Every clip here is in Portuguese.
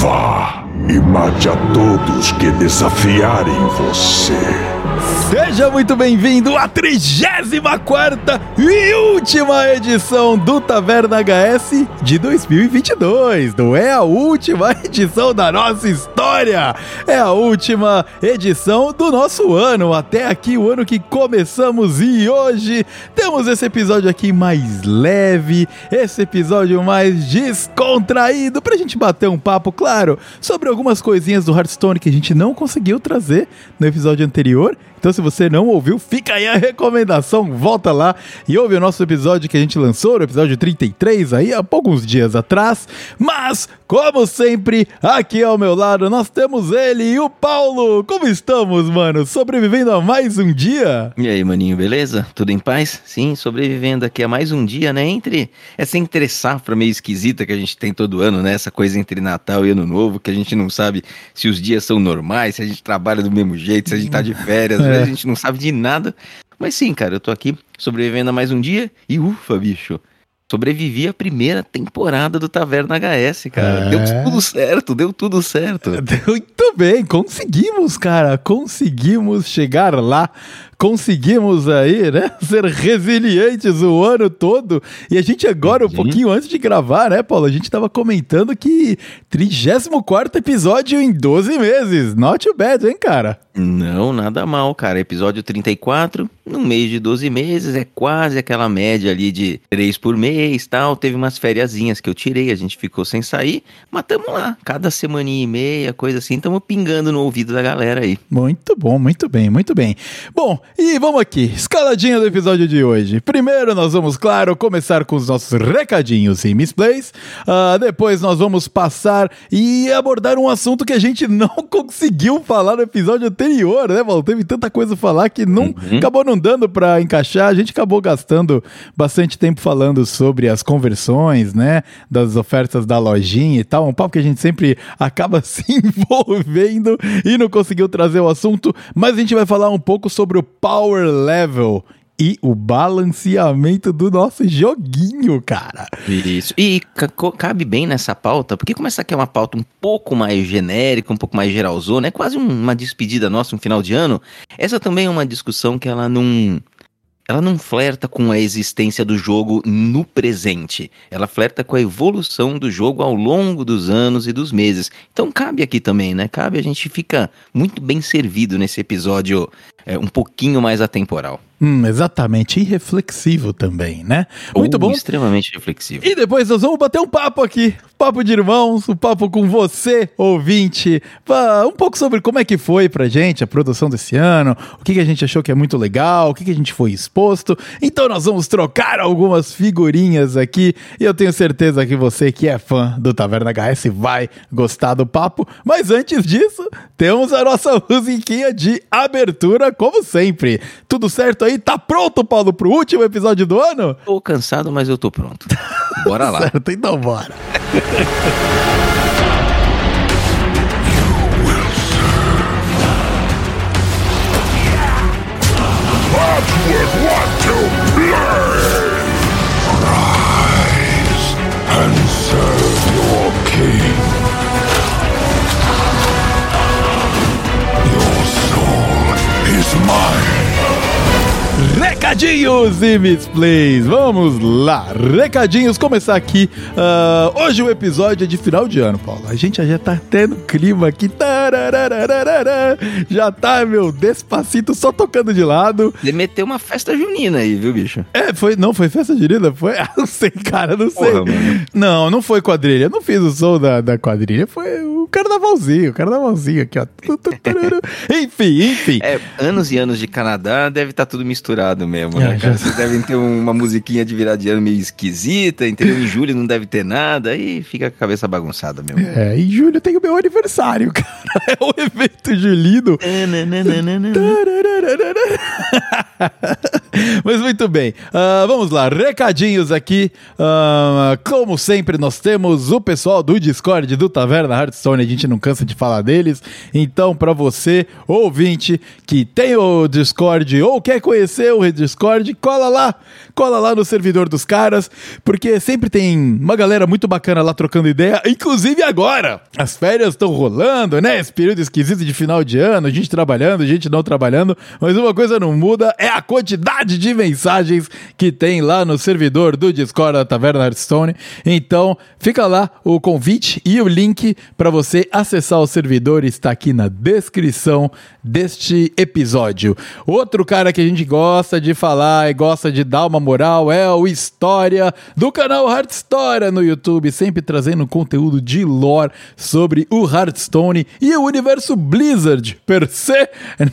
Vá e mate a todos que desafiarem você. Seja muito bem-vindo à 34 e última edição do Taverna HS de 2022. Não é a última edição da nossa história, é a última edição do nosso ano. Até aqui, o ano que começamos, e hoje temos esse episódio aqui mais leve, esse episódio mais descontraído, pra gente bater um papo, claro, sobre algumas coisinhas do Hearthstone que a gente não conseguiu trazer no episódio anterior então, se você não ouviu, fica aí a recomendação, volta lá e ouve o nosso episódio que a gente lançou, o episódio 33, aí há alguns dias atrás. Mas, como sempre, aqui ao meu lado nós temos ele e o Paulo. Como estamos, mano? Sobrevivendo a mais um dia? E aí, maninho, beleza? Tudo em paz? Sim, sobrevivendo aqui a mais um dia, né? Entre essa entre safra meio esquisita que a gente tem todo ano, né? Essa coisa entre Natal e Ano Novo, que a gente não sabe se os dias são normais, se a gente trabalha do mesmo jeito, se a gente tá de férias, é. a gente não sabe de nada. Mas sim, cara, eu tô aqui sobrevivendo a mais um dia e ufa, bicho. Sobrevivi a primeira temporada do Taverna HS, cara. É. Deu tudo certo, deu tudo certo. Muito bem, conseguimos, cara. Conseguimos chegar lá conseguimos aí, né, ser resilientes o ano todo. E a gente agora, um pouquinho antes de gravar, né, Paulo, a gente tava comentando que 34 episódio em 12 meses. Not too bad, hein, cara? Não, nada mal, cara. Episódio 34, no mês de 12 meses, é quase aquela média ali de 3 por mês tal. Teve umas fériasinhas que eu tirei, a gente ficou sem sair, mas tamo lá. Cada semaninha e meia, coisa assim, tamo pingando no ouvido da galera aí. Muito bom, muito bem, muito bem. Bom, e vamos aqui, escaladinha do episódio de hoje. Primeiro nós vamos, claro, começar com os nossos recadinhos e misplays. Uh, depois nós vamos passar e abordar um assunto que a gente não conseguiu falar no episódio anterior, né, Val? Teve tanta coisa a falar que não, uhum. acabou não dando para encaixar. A gente acabou gastando bastante tempo falando sobre as conversões, né, das ofertas da lojinha e tal. Um papo que a gente sempre acaba se envolvendo e não conseguiu trazer o assunto. Mas a gente vai falar um pouco sobre o power level e o balanceamento do nosso joguinho, cara. Isso. E cabe bem nessa pauta, porque como essa aqui é uma pauta um pouco mais genérica, um pouco mais geralzona, é quase uma despedida nossa, um final de ano, essa também é uma discussão que ela não ela não flerta com a existência do jogo no presente. Ela flerta com a evolução do jogo ao longo dos anos e dos meses. Então cabe aqui também, né? Cabe a gente fica muito bem servido nesse episódio é, um pouquinho mais atemporal. Hum, exatamente, e reflexivo também, né? Muito bom. Extremamente reflexivo. E depois nós vamos bater um papo aqui, papo de irmãos, um papo com você, ouvinte, um pouco sobre como é que foi pra gente a produção desse ano, o que, que a gente achou que é muito legal, o que, que a gente foi exposto. Então nós vamos trocar algumas figurinhas aqui e eu tenho certeza que você que é fã do Taverna HS vai gostar do papo. Mas antes disso, temos a nossa musiquinha de abertura, como sempre. Tudo certo aí? Aí. Tá pronto, Paulo, pro último episódio do ano? Tô cansado, mas eu tô pronto. Bora lá. certo, então bora. mine. Recadinhos e misplays, vamos lá. Recadinhos, começar aqui. Uh, hoje o episódio é de final de ano, Paulo. A gente já tá tendo clima aqui. Já tá, meu, despacito só tocando de lado. Ele meteu uma festa junina aí, viu, bicho? É, foi, não foi festa junina? Foi? Ah, não sei, cara, não sei. Porra, não, não foi quadrilha. Não fiz o som da, da quadrilha, foi o carnavalzinho, o carnavalzinho aqui, ó. enfim, enfim. É, anos e anos de Canadá, deve estar tá tudo misturado mesmo, né, cara? Vocês devem ter uma musiquinha de virar de ano meio esquisita, entendeu? Em julho não deve ter nada, aí fica com a cabeça bagunçada mesmo. É, em julho tem o meu aniversário, cara. É o evento julino. Mas muito bem, uh, vamos lá, recadinhos aqui. Uh, como sempre, nós temos o pessoal do Discord do Taverna Hearthstone, a gente não cansa de falar deles. Então, para você, ouvinte, que tem o Discord ou quer conhecer o Discord, cola lá, cola lá no servidor dos caras, porque sempre tem uma galera muito bacana lá trocando ideia, inclusive agora. As férias estão rolando, né? Esse período esquisito de final de ano, gente trabalhando, gente não trabalhando, mas uma coisa não muda, é a quantidade de mensagens que tem lá no servidor do Discord da Taverna Hearthstone. Então, fica lá o convite e o link para você acessar o servidor está aqui na descrição deste episódio. Outro cara que a gente gosta de falar e gosta de dar uma moral é o História do canal Heart História no YouTube, sempre trazendo conteúdo de lore sobre o Hearthstone e o universo Blizzard per se,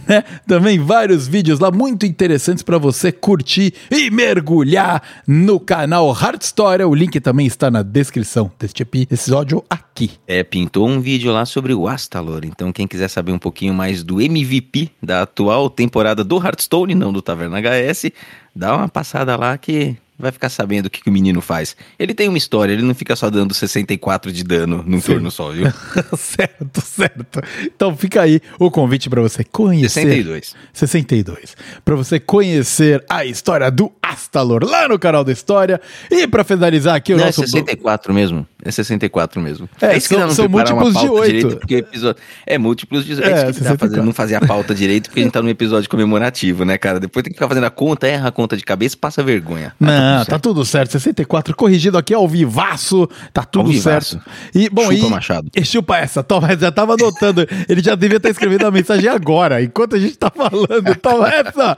né? Também vários vídeos lá muito interessantes para você curtir e mergulhar no canal Heart História. O link também está na descrição deste episódio aqui. É, pintou um vídeo lá sobre o Astalor, então quem quiser saber um pouquinho mais do MVP da atual temporada do Hearthstone, não do Taverna HS, dá uma passada lá que vai ficar sabendo o que, que, o menino faz. Ele tem uma história, ele não fica só dando 64 de dano num Sim. turno só, viu? certo, certo. Então fica aí o convite para você conhecer. 62. 62. Para você conhecer a história do Astalor lá no canal da História. E para finalizar aqui o não, nosso. É 64 mesmo. É 64 mesmo. É, é isso são, que não são múltiplos de 8. Direito, porque episódio... É múltiplos de 8. É, é isso que tá fazendo, não fazer a pauta direito, porque a gente tá num episódio comemorativo, né, cara? Depois tem que ficar fazendo a conta, erra a conta de cabeça passa vergonha. Não, ah, tá tudo certo. 64 corrigido aqui ao vivaço. Tá tudo certo. E, bom, chupa, e, Machado. E chupa essa. Toma, já tava anotando. Ele já devia estar escrevendo a mensagem agora, enquanto a gente tá falando. Toma essa.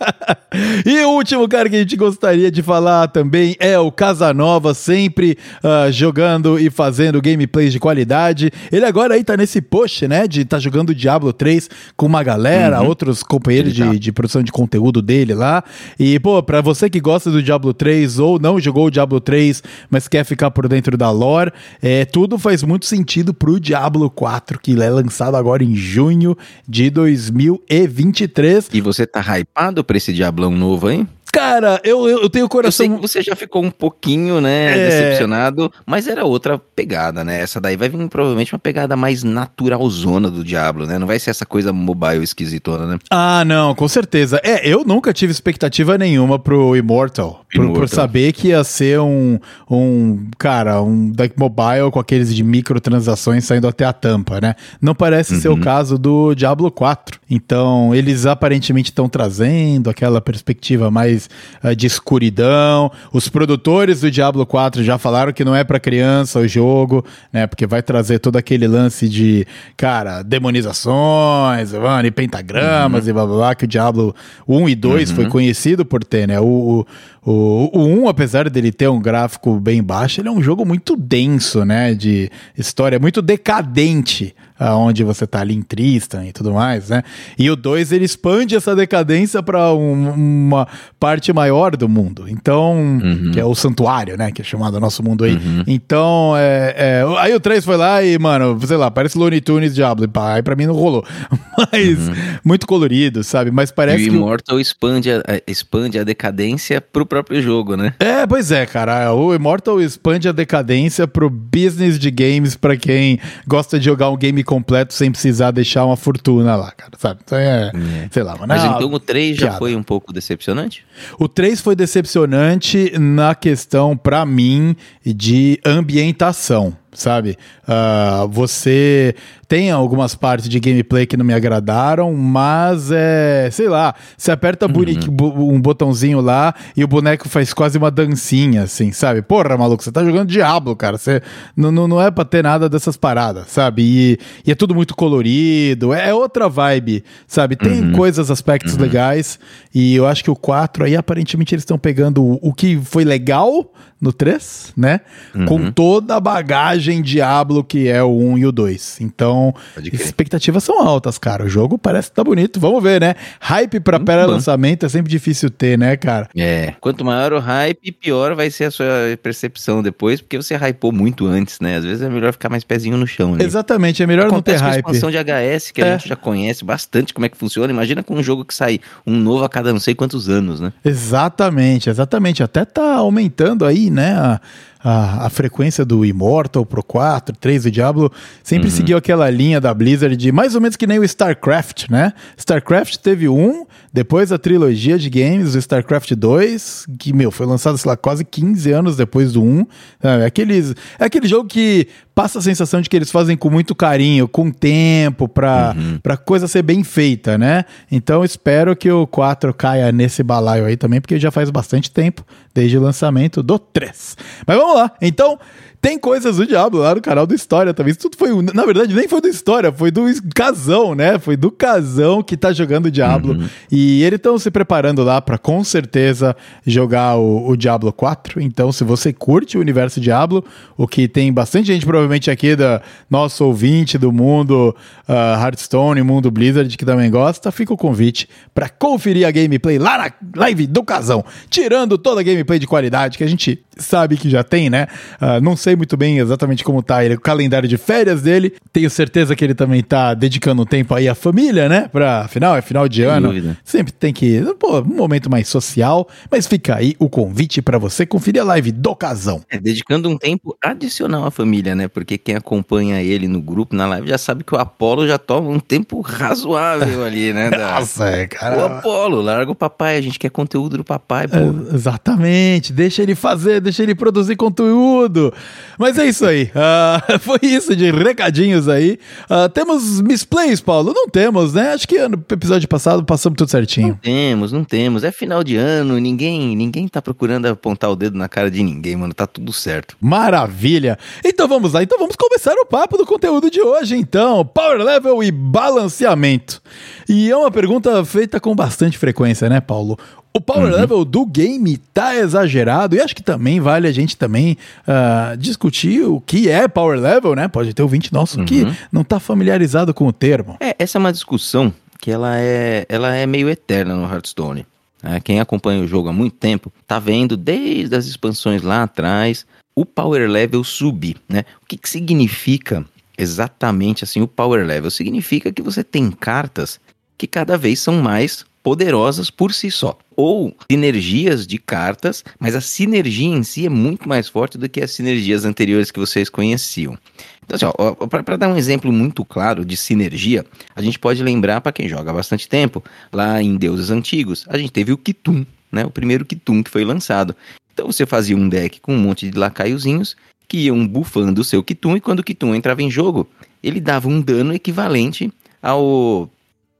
e o último cara que a gente gostaria de falar também é o Casanova, sempre uh, jogando e fazendo gameplays de qualidade. Ele agora aí tá nesse post, né, de tá jogando Diablo 3 com uma galera, uhum. outros companheiros de, tá. de produção de conteúdo dele lá. E, pô, pra você que gosta do Diablo 3 ou não jogou o Diablo 3, mas quer ficar por dentro da lore, é, tudo faz muito sentido pro Diablo 4, que é lançado agora em junho de 2023. E você tá hypado pra esse Diablão novo, hein? Cara, eu, eu, tenho o coração. Eu você já ficou um pouquinho, né, é... decepcionado, mas era outra pegada, né? Essa daí vai vir provavelmente uma pegada mais naturalzona do Diablo, né? Não vai ser essa coisa mobile esquisitona, né? Ah, não, com certeza. É, eu nunca tive expectativa nenhuma pro Immortal. Immortal. Por, por saber que ia ser um, um cara, um deck mobile com aqueles de microtransações saindo até a tampa, né? Não parece uhum. ser o uhum. caso do Diablo 4. Então, eles aparentemente estão trazendo aquela perspectiva mais uh, de escuridão. Os produtores do Diablo 4 já falaram que não é para criança o jogo, né? Porque vai trazer todo aquele lance de, cara, demonizações, mano, e pentagramas uhum. e blá blá blá, que o Diablo 1 e 2 uhum. foi conhecido por ter, né? O, o, o, o 1, apesar dele ter um gráfico bem baixo, ele é um jogo muito denso, né? De história, muito decadente aonde você tá ali em Tristan e tudo mais, né? E o 2 ele expande essa decadência para um, uma parte maior do mundo. Então, uhum. que é o santuário, né? Que é chamado nosso mundo aí. Uhum. Então, é, é, aí o 3 foi lá e, mano, sei lá, parece Looney Tunes Diablo. Aí pra mim não rolou. Mas uhum. muito colorido, sabe? Mas parece e o Immortal expande, a, expande a decadência pro próprio jogo, né? É, pois é, cara. O Immortal expande a decadência pro business de games para quem gosta de jogar um game completo sem precisar deixar uma fortuna lá, cara, sabe? Então é, é. sei lá, mano. Mas então o 3 já foi um pouco decepcionante? O 3 foi decepcionante na questão, para mim, de ambientação sabe? Uh, você tem algumas partes de gameplay que não me agradaram, mas é, sei lá, você aperta uhum. um botãozinho lá e o boneco faz quase uma dancinha, assim, sabe? Porra, maluco, você tá jogando Diablo, cara, você não, não, é pra ter nada dessas paradas, sabe? E, e é tudo muito colorido, é, é outra vibe, sabe? Tem uhum. coisas, aspectos uhum. legais, e eu acho que o 4 aí, aparentemente, eles estão pegando o, o que foi legal no 3, né? Com uhum. toda a bagagem Diablo, que é o 1 e o 2. Então, expectativas são altas, cara. O jogo parece que tá bonito. Vamos ver, né? Hype pra pré-lançamento é sempre difícil ter, né, cara? É. Quanto maior o hype, pior vai ser a sua percepção depois, porque você hypou muito antes, né? Às vezes é melhor ficar mais pezinho no chão. Né? Exatamente, é melhor Acontece não ter hype. a expansão de HS, que é. a gente já conhece bastante como é que funciona. Imagina com um jogo que sai um novo a cada não sei quantos anos, né? Exatamente, exatamente. Até tá aumentando aí, né? A a, a frequência do Immortal pro 4, 3 do Diablo, sempre uhum. seguiu aquela linha da Blizzard de mais ou menos que nem o StarCraft, né? StarCraft teve um, depois a trilogia de games, o StarCraft 2, que, meu, foi lançado, sei lá, quase 15 anos depois do 1. É, aqueles, é aquele jogo que passa a sensação de que eles fazem com muito carinho, com tempo, pra, uhum. pra coisa ser bem feita, né? Então espero que o 4 caia nesse balaio aí também, porque já faz bastante tempo, desde o lançamento do 3. Mas vamos lá, então tem coisas do Diablo lá no canal do História também. Isso tudo foi. Na verdade, nem foi do História, foi do Casão, né? Foi do Casão que tá jogando Diablo. Uhum. E eles estão se preparando lá para com certeza jogar o, o, Diablo 4. Então, se você curte o universo Diablo, o que tem bastante gente provavelmente aqui da nosso ouvinte do mundo uh, Hearthstone, mundo Blizzard que também gosta, fica o convite para conferir a gameplay lá na live do Casão, tirando toda a gameplay de qualidade que a gente sabe que já tem, né? Uh, não sei muito bem exatamente como tá ele, o calendário de férias dele. Tenho certeza que ele também tá dedicando um tempo aí à família, né? Pra, afinal, é final de Sem ano. Dúvida. Sempre tem que. Pô, um momento mais social. Mas fica aí o convite para você conferir a live do casão. É, dedicando um tempo adicional à família, né? Porque quem acompanha ele no grupo, na live, já sabe que o Apolo já toma um tempo razoável ali, né? Da... Nossa, é, cara. O Apolo, larga o papai, a gente quer conteúdo do papai, pô. É, exatamente, deixa ele fazer, deixa ele produzir conteúdo. Mas é isso aí. Uh, foi isso de recadinhos aí. Uh, temos misplays, Paulo? Não temos, né? Acho que no episódio passado passamos tudo certinho. Não temos, não temos. É final de ano, ninguém, ninguém tá procurando apontar o dedo na cara de ninguém, mano. Tá tudo certo. Maravilha. Então vamos lá. Então vamos começar o papo do conteúdo de hoje, então. Power level e balanceamento. E é uma pergunta feita com bastante frequência, né, Paulo? O power uhum. level do game tá exagerado e acho que também vale a gente também uh, discutir o que é power level, né? Pode ter ouvinte nosso uhum. que não tá familiarizado com o termo. É, essa é uma discussão que ela é, ela é meio eterna no Hearthstone. É, quem acompanha o jogo há muito tempo tá vendo desde as expansões lá atrás o power level subir, né? O que, que significa exatamente assim o power level? Significa que você tem cartas que cada vez são mais poderosas por si só. Ou sinergias de cartas, mas a sinergia em si é muito mais forte do que as sinergias anteriores que vocês conheciam. Então, assim, para dar um exemplo muito claro de sinergia, a gente pode lembrar, para quem joga há bastante tempo, lá em Deuses Antigos, a gente teve o Kitum, né? O primeiro Kitum que foi lançado. Então você fazia um deck com um monte de lacaiozinhos que iam bufando o seu Kitum, e quando o Kitum entrava em jogo, ele dava um dano equivalente ao,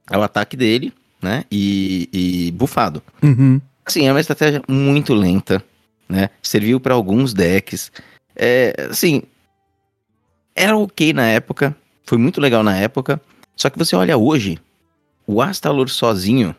ao ataque dele, né? E, e bufado. Uhum. Assim, é uma estratégia muito lenta, né? Serviu para alguns decks. É, assim, era ok na época, foi muito legal na época. Só que você olha hoje, o Astalor sozinho,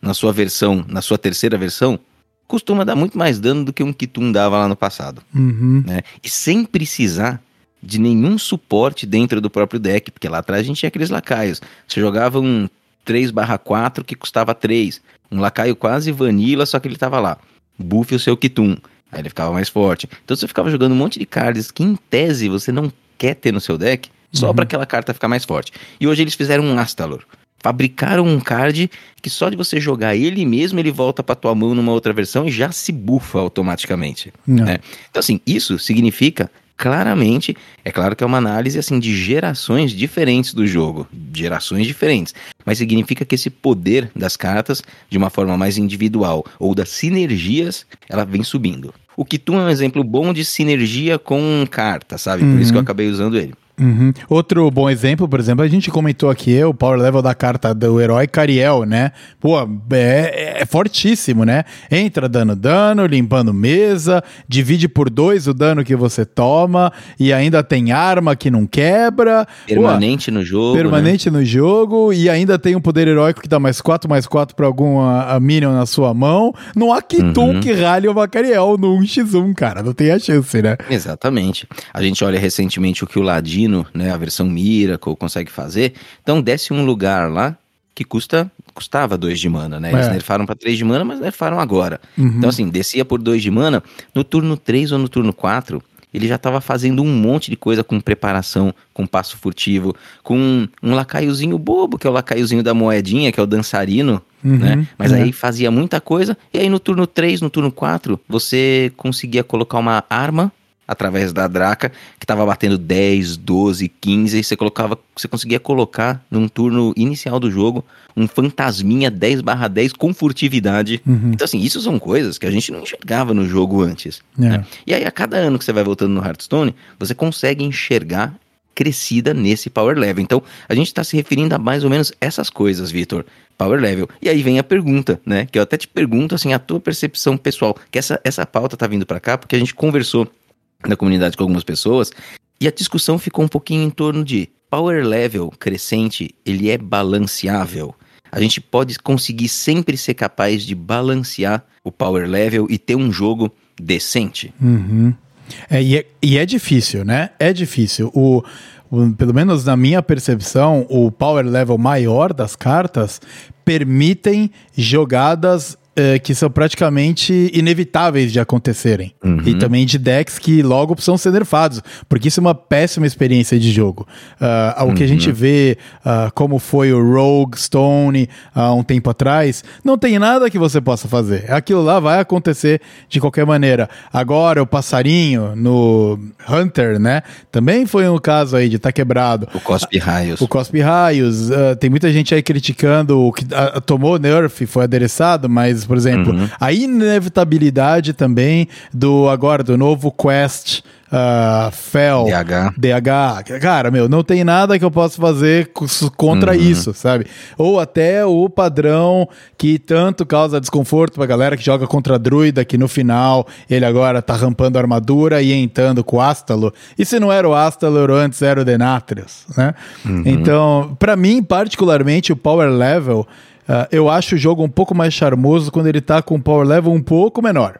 na sua versão, na sua terceira versão, costuma dar muito mais dano do que um Kitum dava lá no passado. Uhum. Né? E sem precisar de nenhum suporte dentro do próprio deck, porque lá atrás a gente tinha aqueles lacaios. Você jogava um 3/4 que custava 3. Um lacaio quase vanilla, só que ele tava lá. Buff o seu Kitum. Aí ele ficava mais forte. Então você ficava jogando um monte de cards que em tese você não quer ter no seu deck, só uhum. para aquela carta ficar mais forte. E hoje eles fizeram um Astalor. Fabricaram um card que só de você jogar ele mesmo, ele volta para tua mão numa outra versão e já se bufa automaticamente. Né? Então, assim, isso significa claramente, é claro que é uma análise assim de gerações diferentes do jogo, gerações diferentes, mas significa que esse poder das cartas, de uma forma mais individual, ou das sinergias, ela vem subindo. O Kitum é um exemplo bom de sinergia com carta, sabe? Por uhum. isso que eu uhum. acabei usando ele. Uhum. Outro bom exemplo, por exemplo, a gente comentou aqui o power level da carta do herói Cariel, né? Pô, é, é fortíssimo, né? Entra dando dano, limpando mesa, divide por dois o dano que você toma e ainda tem arma que não quebra. Permanente Pô, no jogo. Permanente né? no jogo e ainda tem um poder heróico que dá mais 4 mais 4 pra alguma a minion na sua mão. Não há que uhum. que rale uma Cariel no 1x1, cara. Não tem a chance, né? Exatamente. A gente olha recentemente o que o Ladino, né, a versão Miracle, consegue fazer. Então desce um lugar lá que custa custava 2 de mana, né? Eles é. nerfaram para 3 de mana, mas nerfaram agora. Uhum. Então, assim, descia por 2 de mana. No turno 3 ou no turno 4, ele já estava fazendo um monte de coisa com preparação, com passo furtivo, com um, lacaiozinho bobo, que é o lacaiozinho da moedinha, que é o dançarino, uhum, né? Mas aí fazia muita coisa. E aí no turno 3, no turno 4, você conseguia colocar uma arma através da Draca, que estava batendo 10, 12, 15, e você colocava, você conseguia colocar num turno inicial do jogo um fantasminha 10 barra 10 com furtividade. Uhum. Então, assim, isso são coisas que a gente não enxergava no jogo antes. É. Né? E aí, a cada ano que você vai voltando no Hearthstone, você consegue enxergar crescida nesse power level. Então, a gente está se referindo a mais ou menos essas coisas, Vitor. Power level. E aí vem a pergunta, né? Que eu até te pergunto, assim, a tua percepção pessoal. Que essa, essa pauta tá vindo para cá porque a gente conversou na comunidade com algumas pessoas, e a discussão ficou um pouquinho em torno de power level crescente, ele é balanceável. A gente pode conseguir sempre ser capaz de balancear o power level e ter um jogo decente. Uhum. É, e, é, e é difícil, né? É difícil. O, o, pelo menos na minha percepção, o power level maior das cartas permitem jogadas é, que são praticamente inevitáveis de acontecerem. Uhum. E também de decks que logo precisam ser nerfados, porque isso é uma péssima experiência de jogo. Uh, o que a gente uhum. vê, uh, como foi o Rogue Stone há uh, um tempo atrás, não tem nada que você possa fazer. Aquilo lá vai acontecer de qualquer maneira. Agora, o passarinho no Hunter, né? Também foi um caso aí de estar tá quebrado. O Cospe Raios. O Cospe Raios. Ah, tem muita gente aí criticando o que tomou nerf, foi adereçado, mas por exemplo. Uhum. A inevitabilidade também do agora do novo Quest uh, Fel, DH. DH. Cara, meu, não tem nada que eu possa fazer contra uhum. isso, sabe? Ou até o padrão que tanto causa desconforto pra galera que joga contra Druida, que no final ele agora tá rampando a armadura e entrando com o Astalo. E se não era o Astalo, antes era o Denatrius, né? Uhum. Então, para mim, particularmente, o power level eu acho o jogo um pouco mais charmoso quando ele tá com um power level um pouco menor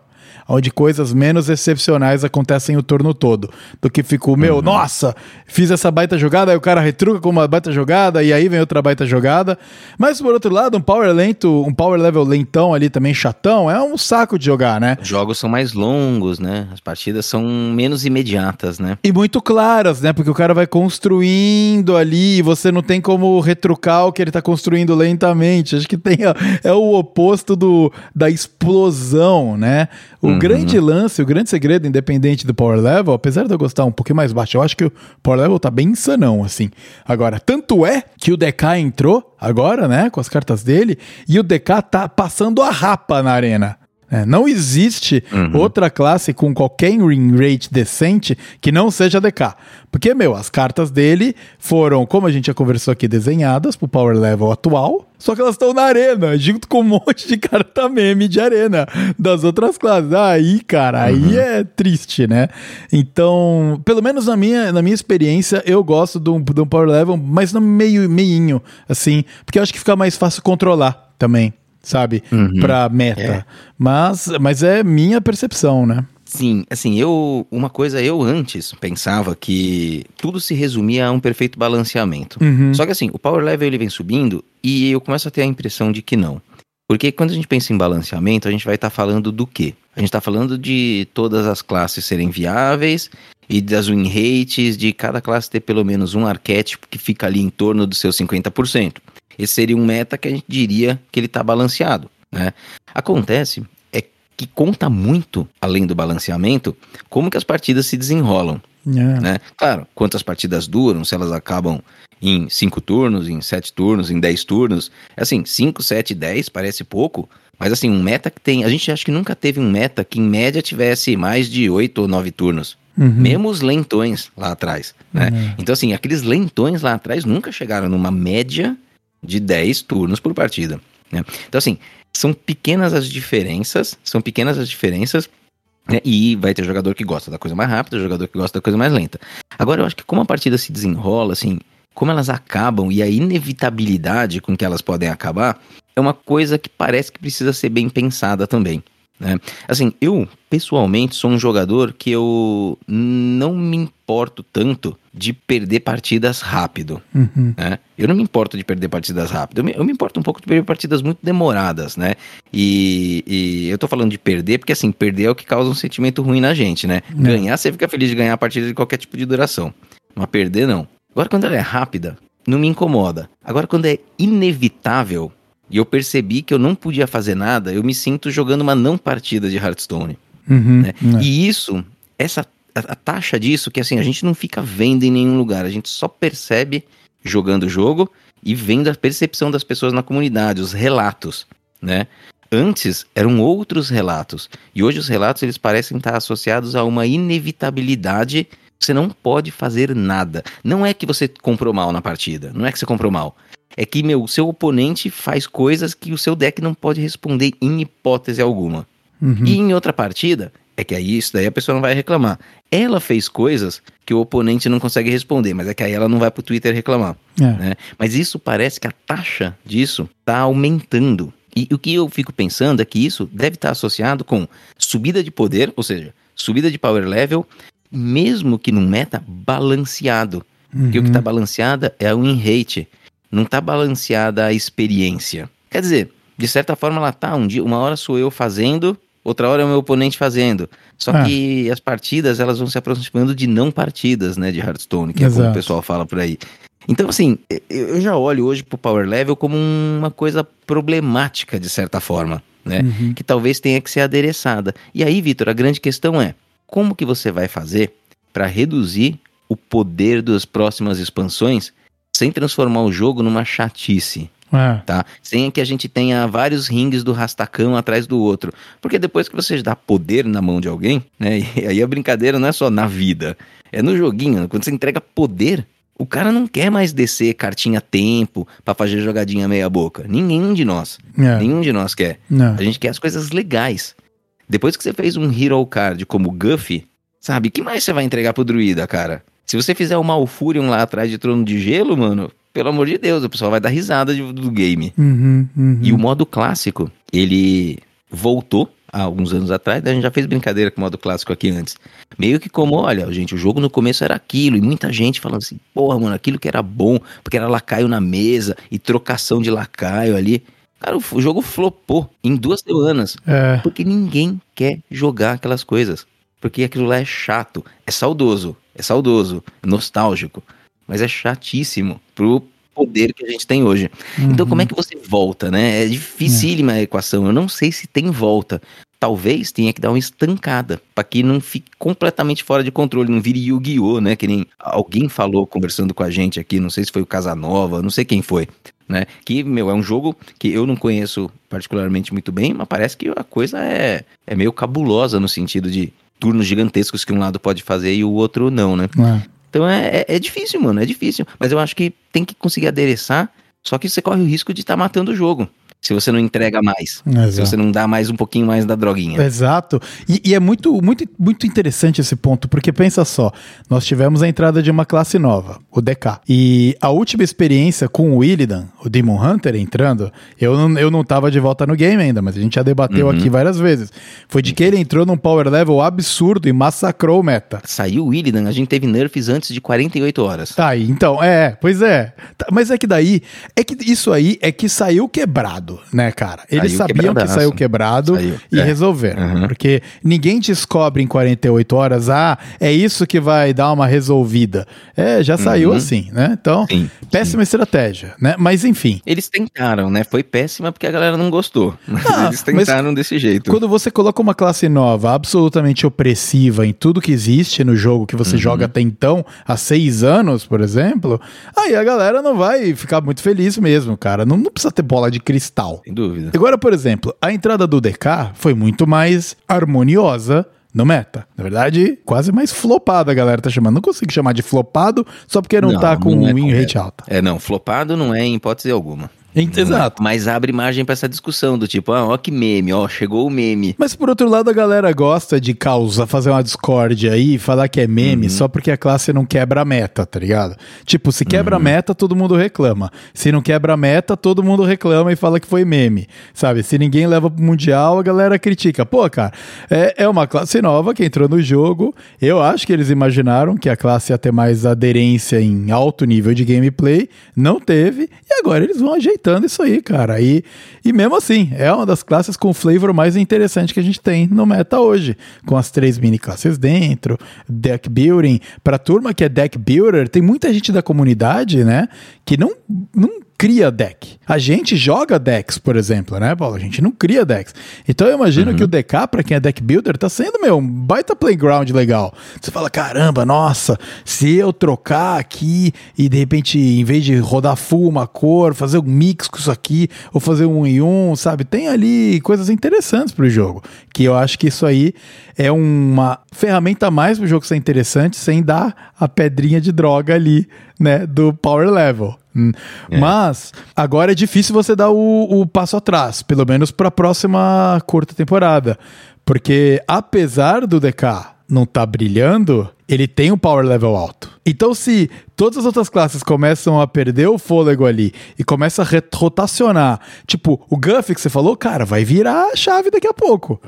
onde coisas menos excepcionais acontecem o turno todo. Do que fico, meu, uhum. nossa, fiz essa baita jogada, aí o cara retruca com uma baita jogada, e aí vem outra baita jogada. Mas por outro lado, um power lento, um power level lentão ali também chatão, é um saco de jogar, né? Os jogos são mais longos, né? As partidas são menos imediatas, né? E muito claras, né? Porque o cara vai construindo ali e você não tem como retrucar o que ele tá construindo lentamente. Acho que tem é o oposto do, da explosão, né? O uhum. grande lance, o grande segredo, independente do power level, apesar de eu gostar um pouquinho mais baixo, eu acho que o power level tá bem insanão, assim. Agora, tanto é que o DK entrou agora, né, com as cartas dele, e o DK tá passando a rapa na arena. É, não existe uhum. outra classe com qualquer win rate decente que não seja DK. Porque, meu, as cartas dele foram, como a gente já conversou aqui, desenhadas pro power level atual, só que elas estão na arena, junto com um monte de carta meme de arena das outras classes. Aí, cara, aí uhum. é triste, né? Então, pelo menos na minha, na minha experiência, eu gosto de um, de um power level, mas no meio, meinho, assim, porque eu acho que fica mais fácil controlar também sabe? Uhum. Pra meta. É. Mas, mas é minha percepção, né? Sim, assim, eu. Uma coisa, eu antes pensava que tudo se resumia a um perfeito balanceamento. Uhum. Só que assim, o power level ele vem subindo e eu começo a ter a impressão de que não. Porque quando a gente pensa em balanceamento, a gente vai estar tá falando do quê? A gente está falando de todas as classes serem viáveis e das win rates, de cada classe ter pelo menos um arquétipo que fica ali em torno dos seus 50%. Esse seria um meta que a gente diria que ele está balanceado. Né? Acontece é que conta muito, além do balanceamento, como que as partidas se desenrolam. Yeah. É. Né? Claro, quantas partidas duram, se elas acabam em 5 turnos, em 7 turnos, em 10 turnos. Assim, 5, 7, 10 parece pouco, mas assim, um meta que tem. A gente acha que nunca teve um meta que em média tivesse mais de 8 ou 9 turnos. Uhum. Mesmo os lentões lá atrás, né? Uhum. Então, assim, aqueles lentões lá atrás nunca chegaram numa média de 10 turnos por partida, né? Então, assim, são pequenas as diferenças, são pequenas as diferenças, né? E vai ter jogador que gosta da coisa mais rápida, jogador que gosta da coisa mais lenta. Agora, eu acho que como a partida se desenrola, assim, como elas acabam e a inevitabilidade com que elas podem acabar, é uma coisa que parece que precisa ser bem pensada também. Né? Assim, eu pessoalmente sou um jogador que eu não me importo tanto de perder partidas rápido. Uhum. Né? Eu não me importo de perder partidas rápido. Eu me, eu me, importo um pouco de perder partidas muito demoradas, né? E, e, eu tô falando de perder porque, assim, perder é o que causa um sentimento ruim na gente, né? Uhum. Ganhar, você fica feliz de ganhar a partida de qualquer tipo de duração. Mas perder, não. Agora, quando ela é rápida, não me incomoda. Agora, quando é inevitável, e eu percebi que eu não podia fazer nada, eu me sinto jogando uma não partida de Hearthstone. Uhum, né? é. E isso, essa a, a, taxa disso, que assim, a gente não fica vendo em nenhum lugar, a gente só percebe jogando o jogo e vendo a percepção das pessoas na comunidade, os relatos, né? Antes eram outros relatos, e hoje os relatos eles parecem estar associados a uma inevitabilidade você não pode fazer nada. Não é que você comprou mal na partida, não é que você comprou mal é que, meu, o seu oponente faz coisas que o seu deck não pode responder em hipótese alguma. Uhum. E em outra partida, é que aí isso daí a pessoa não vai reclamar. Ela fez coisas que o oponente não consegue responder, mas é que aí ela não vai pro Twitter reclamar. É. Né? Mas isso parece que a taxa disso tá aumentando. E o que eu fico pensando é que isso deve estar associado com subida de poder, ou seja, subida de power level, mesmo que num meta balanceado. Uhum. Porque o que está balanceada é o win rate não tá balanceada a experiência. Quer dizer, de certa forma ela tá, um dia, uma hora sou eu fazendo, outra hora é o meu oponente fazendo. Só ah. que as partidas, elas vão se aproximando de não partidas, né, de Hearthstone, que Exato. é como o pessoal fala por aí. Então, assim, eu já olho hoje pro Power Level como uma coisa problemática, de certa forma, né? Uhum. Que talvez tenha que ser adereçada. E aí, Vitor, a grande questão é, como que você vai fazer para reduzir o poder das próximas expansões sem transformar o jogo numa chatice. É. Tá? Sem que a gente tenha vários rings do rastacão atrás do outro. Porque depois que você dá poder na mão de alguém, né? E aí a brincadeira não é só na vida, é no joguinho. Quando você entrega poder, o cara não quer mais descer cartinha tempo para fazer jogadinha meia boca. Nenhum de nós. É. Nenhum de nós quer. Não. A gente quer as coisas legais. Depois que você fez um hero card como Guffy, sabe, que mais você vai entregar pro druida, cara? Se você fizer o Malfurion lá atrás de Trono de Gelo, mano, pelo amor de Deus, o pessoal vai dar risada de, do game. Uhum, uhum. E o modo clássico, ele voltou há alguns anos atrás, a gente já fez brincadeira com o modo clássico aqui antes. Meio que como, olha, gente, o jogo no começo era aquilo, e muita gente falando assim, porra, mano, aquilo que era bom, porque era lacaio na mesa e trocação de lacaio ali. Cara, o jogo flopou em duas semanas. É. Porque ninguém quer jogar aquelas coisas. Porque aquilo lá é chato, é saudoso é saudoso, nostálgico, mas é chatíssimo pro poder que a gente tem hoje. Uhum. Então, como é que você volta, né? É dificílima é. a equação. Eu não sei se tem volta. Talvez tenha que dar uma estancada para que não fique completamente fora de controle, não vire Yu-Gi-Oh, né? Que nem alguém falou conversando com a gente aqui, não sei se foi o Casanova, não sei quem foi, né? Que, meu, é um jogo que eu não conheço particularmente muito bem, mas parece que a coisa é, é meio cabulosa no sentido de turnos gigantescos que um lado pode fazer e o outro não, né? É. Então é, é, é, difícil, mano, é difícil. Mas eu acho que tem que conseguir adereçar, só que você corre o risco de estar tá matando o jogo se você não entrega mais. Exato. Se você não dá mais um pouquinho mais da droguinha. Exato. E, e, é muito, muito, muito interessante esse ponto, porque pensa só, nós tivemos a entrada de uma classe nova, o DK. E a última experiência com o Illidan, o Demon Hunter, entrando, eu não, eu não tava de volta no game ainda, mas a gente já debateu uhum. aqui várias vezes. Foi de que ele entrou num power level absurdo e massacrou o meta. Saiu o Illidan, a gente teve nerfs antes de 48 horas. Tá, então, é, pois é. Tá, mas é que daí, é que isso aí é que saiu quebrado quebrado, né, cara? Eles saiu sabiam que saiu quebrado saiu. e é. resolveram. Uhum. Porque ninguém descobre em 48 horas, ah, é isso que vai dar uma resolvida. É, já saiu uhum. assim, né? Então, sim, péssima sim. estratégia, né? Mas enfim. Eles tentaram, né? Foi péssima porque a galera não gostou. Ah, Eles tentaram desse jeito. Quando você coloca uma classe nova, absolutamente opressiva em tudo que existe no jogo que você uhum. joga até então, há seis anos, por exemplo, aí a galera não vai ficar muito feliz mesmo, cara. Não, não precisa ter bola de cristal sem dúvida. Agora, por exemplo, a entrada do DK foi muito mais harmoniosa no meta. Na verdade, quase mais flopado a galera tá chamando. Não consigo chamar de flopado só porque não, Não, tá com não é win correto. rate alta. É, não, flopado não é em hipótese alguma. Exato. Mas abre margem pra essa discussão do tipo, ah, ó que meme, ó, chegou o meme. Mas por outro lado, a galera gosta de causa, fazer uma discórdia aí e falar que é meme Uhum. só porque a classe não quebra a meta, tá ligado? Tipo, se quebra Uhum. a meta, todo mundo reclama. Se não quebra a meta, todo mundo reclama e fala que foi meme. Sabe? Se ninguém leva pro Mundial, a galera critica. Pô, cara, é, é uma classe nova que entrou no jogo. Eu acho que eles imaginaram que a classe ia ter mais aderência em alto nível de gameplay. Não teve. E agora eles vão ajeitando isso aí, cara. E, e mesmo assim, é uma das classes com flavor mais interessante que a gente tem no meta hoje. Com as três mini classes dentro, deck building. Pra turma que é deck builder, tem muita gente da comunidade, né? Que não, não cria deck. A gente joga decks, por exemplo, né, Paulo? A gente não cria decks. Então eu imagino que o DK, pra quem é deck builder, tá sendo, meu, um baita playground legal. Você fala, caramba, nossa, se eu trocar aqui e de repente, em vez de rodar full uma cor, fazer um mix com isso aqui, ou fazer um em um, sabe? Tem ali coisas interessantes pro jogo. Que eu acho que isso aí é uma ferramenta a mais pro jogo ser interessante, sem dar a pedrinha de droga ali, né, do power level. Hum. Mas agora é difícil você dar o, o passo atrás, pelo menos para a próxima curta temporada. Porque apesar do DK não estar brilhando, ele tem um power level alto. Então, se todas as outras classes começam a perder o fôlego ali e começa a rotacionar, tipo, o Guff que você falou, cara, vai virar a chave daqui a pouco.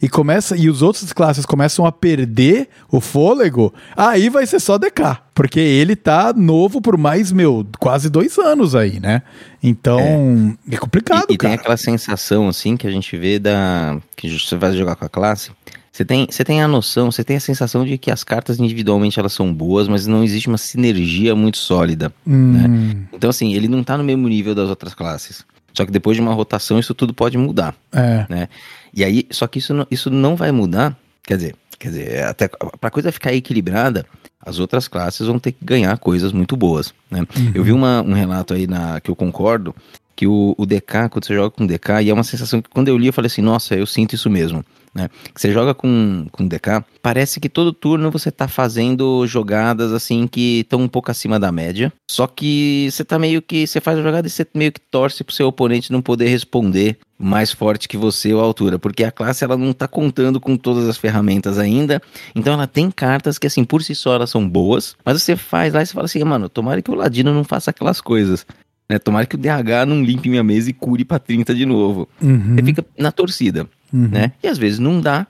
E começa e os outras classes começam a perder o fôlego, aí vai ser só DK. Porque ele tá novo por mais, meu, quase dois anos aí, né? Então, é, complicado, E, e tem cara. aquela sensação, assim, que a gente vê da. que você vai jogar com a classe. Você tem, você tem a noção, você tem a sensação de que as cartas individualmente elas são boas, mas não existe uma sinergia muito sólida. Hum, Então, assim, ele não tá no mesmo nível das outras classes. Só que depois de uma rotação, isso tudo pode mudar. é. né? E aí, só que isso não, isso não vai mudar, quer dizer, quer dizer, é até pra coisa ficar equilibrada, as outras classes vão ter que ganhar coisas muito boas, né? Eu vi uma- um relato aí na, que eu concordo, que o, o DK, quando você joga com DK, e é uma sensação que quando eu li eu falei assim, nossa, eu sinto isso mesmo, né? Você joga com, com DK, parece que todo turno você tá fazendo jogadas assim que estão um pouco acima da média, só que você tá meio que, você faz a jogada e você meio que torce pro seu oponente não poder responder mais forte que você ou a altura, porque a classe ela não tá contando com todas as ferramentas ainda, então ela tem cartas que assim, por si só elas são boas, mas você faz lá e você fala assim, mano, tomara que o Ladino não faça aquelas coisas, né? Tomara que o DH não limpe minha mesa e cure pra 30 de novo. Uhum, Você fica na torcida, uhum. né? E às vezes não dá,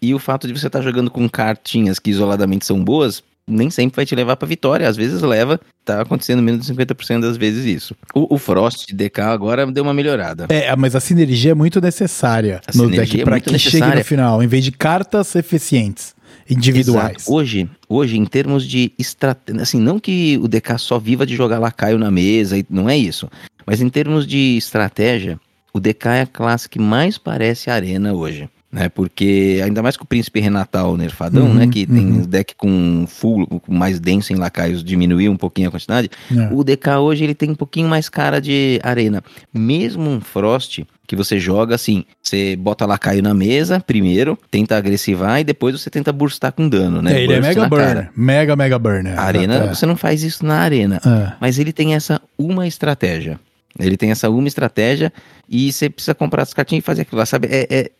e o fato de você estar jogando com cartinhas que isoladamente são boas, nem sempre vai te levar pra vitória, às vezes leva, tá acontecendo menos de 50% das vezes isso. O, o Frost DK agora deu uma melhorada. É, mas a sinergia é muito necessária A no deck é para muito que chegue necessária. no final, em vez de cartas eficientes, individuais. Exato. Hoje, hoje, em termos de estratégia, assim, não que o DK só viva de jogar lacaio na mesa, não é isso. Mas em termos de estratégia, o DK é a classe que mais parece arena hoje. Né, porque ainda mais com o príncipe Renatal nerfadão, Uhum, né? Que tem uhum. um deck com full, com mais denso em lacaios, diminuiu um pouquinho a quantidade. É. O DK hoje ele tem um pouquinho mais cara de arena. Mesmo um Frost que você joga assim, você bota lacaio na mesa primeiro, tenta agressivar e depois você tenta burstar com dano, né? É, ele é Burst mega na cara. burner. Mega, mega burner. A arena, É. você não faz isso na arena. É. Mas ele tem essa uma estratégia. Ele tem essa uma estratégia e você precisa comprar as cartinhas e fazer aquilo lá, sabe? É, é-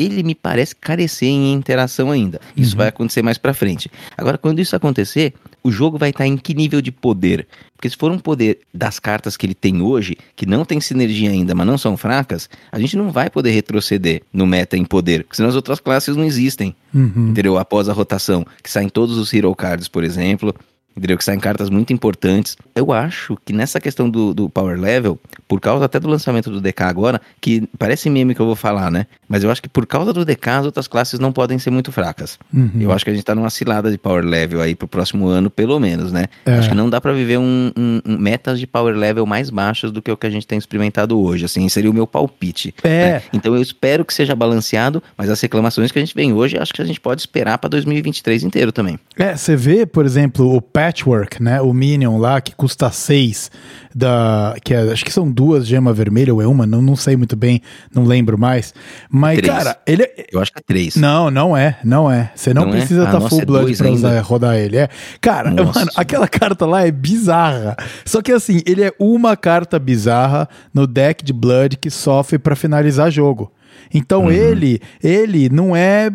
ele me parece carecer em interação ainda. Isso vai acontecer mais pra frente. Agora, quando isso acontecer, o jogo vai estar em que nível de poder? Porque se for um poder das cartas que ele tem hoje, que não tem sinergia ainda, mas não são fracas, a gente não vai poder retroceder no meta em poder, porque senão as outras classes não existem Uhum. entendeu? Após a rotação, que saem todos os Hero Cards, por exemplo, entendeu? Que saem cartas muito importantes. Eu acho que nessa questão do, do Power Level, por causa até do lançamento do DK agora, que parece meme que eu vou falar, né? Mas eu acho que por causa do DK, as outras classes não podem ser muito fracas. Uhum. Eu acho que a gente tá numa cilada de Power Level aí pro próximo ano, pelo menos, né? É. Acho que não dá pra viver um, um- um- metas de Power Level mais baixas do que o que a gente tem experimentado hoje, assim, seria o meu palpite. É. né? Então eu espero que seja balanceado, mas as reclamações que a gente vem hoje, acho que a gente pode esperar pra 2023 inteiro também. É, você vê, por exemplo, o patch Patchwork, né? O Minion lá, que custa 6, da, que é, acho que são duas gema vermelha ou é uma, não, não sei muito bem, não lembro mais. Mas, Três. cara, ele é. Eu acho que é três. Não, não é, não é. Você não, Não é? precisa Ah, estar nossa, full é blood dois pra usar, rodar ele. É. Cara, Nossa. mano, aquela carta lá é bizarra. Só que assim, ele é uma carta bizarra no deck de Blood que sofre pra finalizar jogo. Então Uhum. ele, ele não é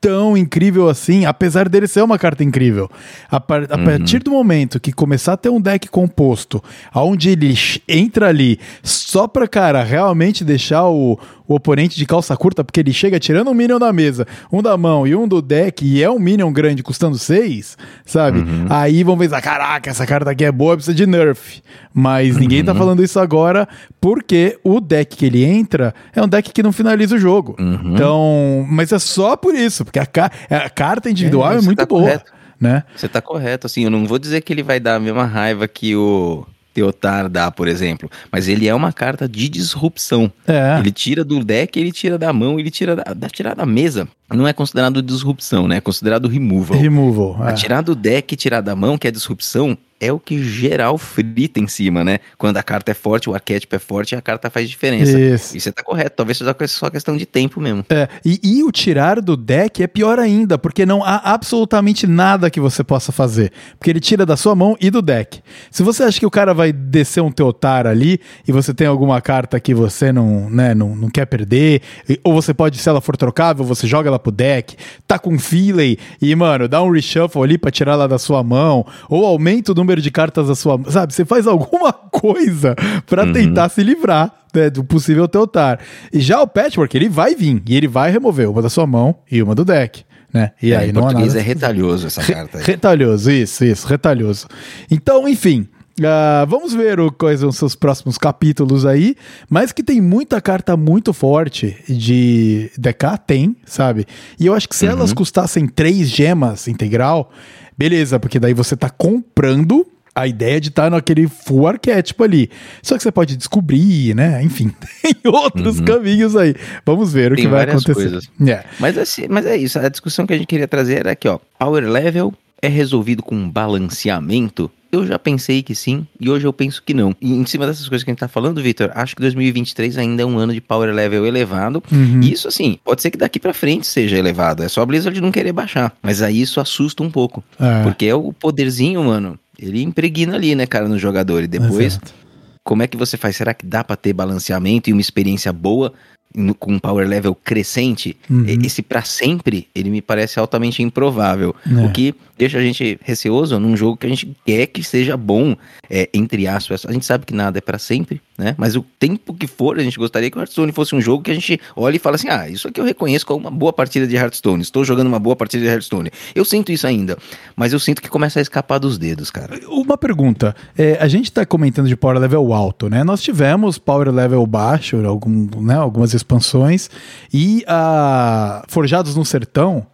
tão incrível assim, apesar dele ser uma carta incrível. A, par- a Uhum. partir do momento que começar a ter um deck composto, onde ele entra ali só pra, cara, realmente deixar o, o oponente de calça curta, porque ele chega tirando um minion da mesa, um da mão e um do deck, e é um minion grande custando seis, sabe? Uhum. Aí vão pensar, caraca, essa carta aqui é boa, precisa de nerf. Mas ninguém Uhum. tá falando isso agora, porque o deck que ele entra é um deck que não finaliza o jogo. Uhum. Então, mas é só por isso, porque a, ca- a carta individual É, é, muito tá boa, correto. né? Você tá correto, assim, eu não vou dizer que ele vai dar a mesma raiva que o Teotar dá, por exemplo, mas ele é uma carta de disrupção. É. Ele tira do deck, ele tira da mão, ele tira da, da tirar da mesa. Não é considerado disrupção, né? É considerado removal. Removal. A é. tirar do deck e tirar da mão, que é disrupção, é o que geral frita em cima, né? Quando a carta é forte, o arquétipo é forte, a carta faz diferença. Isso. E você tá correto, talvez seja só questão de tempo mesmo. É, e, e o tirar do deck é pior ainda, porque não há absolutamente nada que você possa fazer. Porque ele tira da sua mão e do deck. Se você acha que o cara vai descer um Teotar ali e você tem alguma carta que você não, né, não, não quer perder, ou você pode, se ela for trocável, você joga ela pro deck, tá com Feeley e, mano, dá um reshuffle ali pra tirar ela da sua mão, ou aumenta o número de cartas da sua mão, sabe? Você faz alguma coisa pra tentar se livrar né, do possível Teotar. E já o Patchwork, ele vai vir e ele vai remover uma da sua mão e uma do deck. Né? E É, aí em não português nada. é retalhoso essa carta aí. Retalhoso, isso, isso, retalhoso. Então, enfim. ah, vamos ver o, quais são os seus próximos capítulos aí, mas que tem muita carta muito forte de DK, tem, sabe? E eu acho que se elas custassem três gemas integral, beleza, porque daí você tá comprando a ideia de estar naquele full arquétipo ali. Só que você pode descobrir, né? Enfim, tem outros caminhos aí. Vamos ver o Tem que vai acontecer. coisas. É. Mas, assim, mas é isso, a discussão que a gente queria trazer era aqui, ó. Power level é resolvido com balanceamento? Eu já pensei que sim, e hoje eu penso que não. E em cima dessas coisas que a gente tá falando, Victor, acho que 2023 ainda é um ano de power level elevado. Uhum. E isso, assim, pode ser que daqui pra frente seja elevado. É só a Blizzard não querer baixar. Mas aí isso assusta um pouco. É. Porque é o poderzinho, mano. Ele impregna ali, né, cara, no jogador. E depois, Exato. como é que você faz? Será que dá pra ter balanceamento e uma experiência boa no- com um power level crescente? Uhum. Esse pra sempre, ele me parece altamente improvável. É. O que deixa a gente receoso num jogo que a gente quer que seja bom, é, entre aspas. A gente sabe que nada é pra sempre, né? Mas o tempo que for, a gente gostaria que o Hearthstone fosse um jogo que a gente olhe e fala assim: ah, isso aqui eu reconheço como uma boa partida de Hearthstone. Estou jogando uma boa partida de Hearthstone. Eu sinto isso ainda, mas eu sinto que começa a escapar dos dedos, cara. Uma pergunta. É, a gente está comentando de power level alto, né? Nós tivemos power level baixo, algum, né, algumas expansões, e a Forjados no Sertão,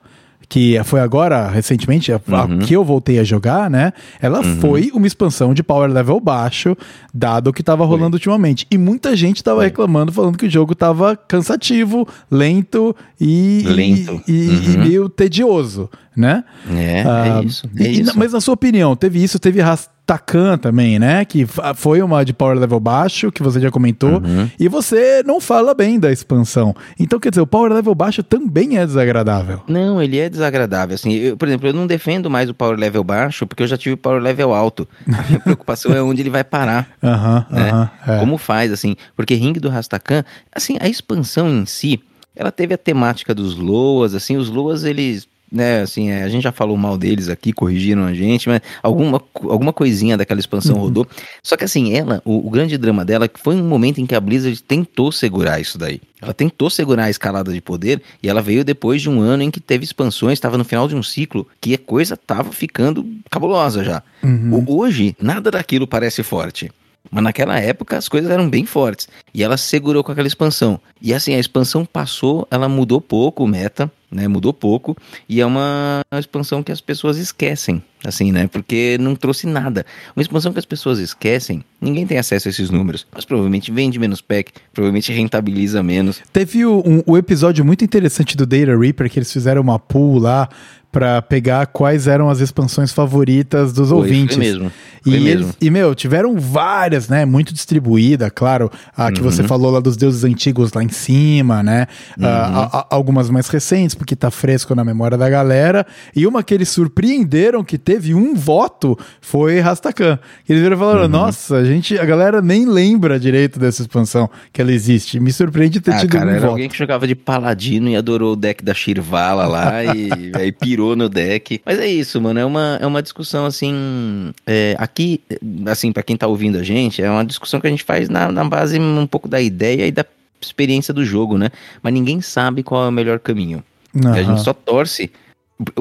que foi agora, recentemente, Uhum. que eu voltei a jogar, né? Ela foi uma expansão de power level baixo, dado o que estava rolando ultimamente. E muita gente estava reclamando, falando que o jogo estava cansativo, lento e, Lento. e, e- e Uhum. meio tedioso, né? É, Ah, é isso. e- É e- isso. Mas na sua opinião, teve isso, teve Rastakan também, né? Que foi uma de power level baixo, que você já comentou, Uhum. e você não fala bem da expansão. Então, quer dizer, o power level baixo também é desagradável. Não, ele é desagradável. Assim, eu, por exemplo, eu não defendo mais o power level baixo porque eu já tive power level alto. A minha preocupação é onde ele vai parar. Aham, né? aham. é. Como faz, assim? Porque Ring do Rastakan, assim, a expansão em si, ela teve a temática dos Loas, assim, os Loas, eles, né, assim, é, a gente já falou mal deles aqui, corrigiram a gente, mas alguma, alguma coisinha daquela expansão Uhum. rodou. Só que, assim, ela, o, o grande drama dela é que foi um momento em que a Blizzard tentou segurar isso daí. Ela tentou segurar a escalada de poder e ela veio depois de um ano em que teve expansões, estava no final de um ciclo, que a coisa tava ficando cabulosa já. Uhum. O- Hoje, nada daquilo parece forte. Mas naquela época as coisas eram bem fortes. E ela segurou com aquela expansão. E assim, a expansão passou, ela mudou pouco o meta, né? Mudou pouco e é uma expansão que as pessoas esquecem, assim, né? Porque não trouxe nada. Uma expansão que as pessoas esquecem, ninguém tem acesso a esses números, mas provavelmente vende menos pack, provavelmente rentabiliza menos. Teve um, o episódio muito interessante do Data Reaper que eles fizeram uma pool lá para pegar quais eram as expansões favoritas dos Foi, ouvintes. Foi mesmo. E, Foi eles- mesmo. e, meu, tiveram várias, né? Muito distribuída, claro. A que Uhum. você falou lá dos deuses antigos lá em cima, né? Uhum. A- a- algumas mais recentes, porque tá fresco na memória da galera. E uma que eles surpreenderam que teve um voto foi Rastakan. Eles viram e Uhum. falaram: Nossa, a gente, a galera nem lembra direito dessa expansão que ela existe. Me surpreende ter Ah, tido cara, um era voto. alguém que jogava de paladino e adorou o deck da Shirvala lá e aí pirou no deck. Mas é isso, mano. É uma, é uma discussão assim. é, aqui, assim, pra quem tá ouvindo a gente, é uma discussão que a gente faz na, na base um pouco da ideia e da experiência do jogo, né? Mas ninguém sabe qual é o melhor caminho. A Aham. gente só torce.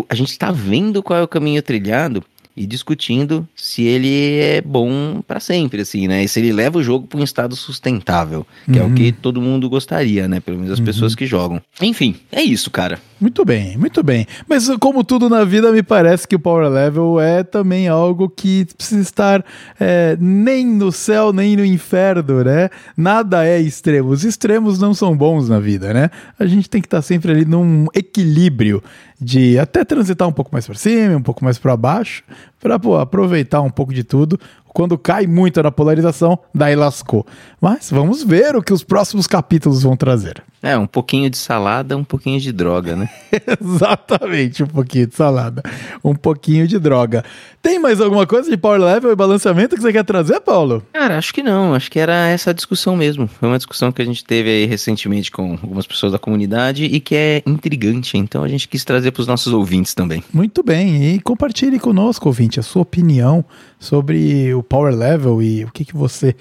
A gente tá vendo qual é o caminho trilhado e discutindo se ele é bom pra sempre, assim, né? E se ele leva o jogo pra um estado sustentável, que é o Uhum. que todo mundo gostaria, né? Pelo menos as pessoas que jogam. Enfim, é isso, cara. Muito bem, muito bem. Mas como tudo na vida, me parece que o power level é também algo que precisa estar é, nem no céu, nem no inferno, né? Nada é extremo. Os extremos não são bons na vida, né? A gente tem que estar sempre ali num equilíbrio de até transitar um pouco mais para cima, um pouco mais para baixo, para aproveitar um pouco de tudo. Quando cai muito na polarização, daí lascou. Mas vamos ver o que os próximos capítulos vão trazer. É, um pouquinho de salada, um pouquinho de droga, né? Exatamente, um pouquinho de salada, um pouquinho de droga. Tem mais alguma coisa de power level e balanceamento que você quer trazer, Paulo? Cara, acho que não. Acho que era essa discussão mesmo. Foi uma discussão que a gente teve aí recentemente com algumas pessoas da comunidade e que é intrigante. Então a gente quis trazer pros nossos ouvintes também. Muito bem, e compartilhe conosco, ouvinte, a sua opinião sobre o power level e o que, que você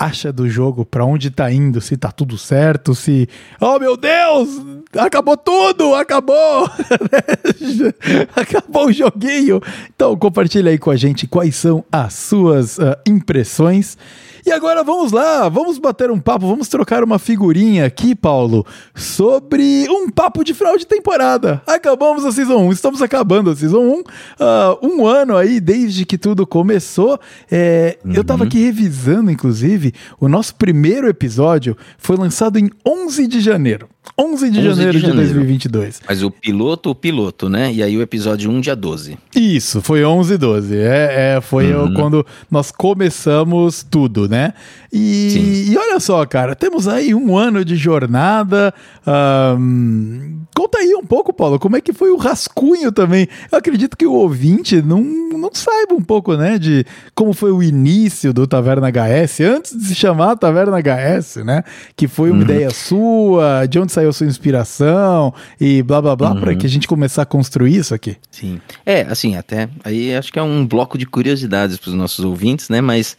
acha do jogo, pra onde tá indo, se tá tudo certo, se. Oh meu Deus! Acabou tudo! Acabou! acabou o joguinho! Então compartilha aí com a gente quais são as suas ah, impressões. E agora vamos lá, vamos bater um papo, vamos trocar uma figurinha aqui, Paulo, sobre um papo de final de temporada. Acabamos a Season 1, estamos acabando a Season 1. ah, um ano aí desde que tudo começou. É, Eu tava aqui revisando, inclusive, o nosso primeiro episódio foi lançado em 11 de janeiro. 11 de 11 de janeiro de, janeiro. 2022. Mas o piloto, o piloto, né? E aí o episódio 1, dia 12. Isso, foi 11 e 12. É, é, foi Uhum. quando nós começamos tudo, né? E, e olha só, cara, temos aí um ano de jornada. ahn, conta aí um pouco, Paulo, como é que foi o rascunho também? Eu acredito que o ouvinte não, não saiba um pouco, né, de como foi o início do Taverna HS, antes de se chamar Taverna HS, né? Que foi uma Uhum. ideia sua, de onde saiu sua inspiração e blá blá blá, Uhum. para que a gente começar a construir isso aqui. Sim. É, assim, até. Aí acho que é um bloco de curiosidades para os nossos ouvintes, né? Mas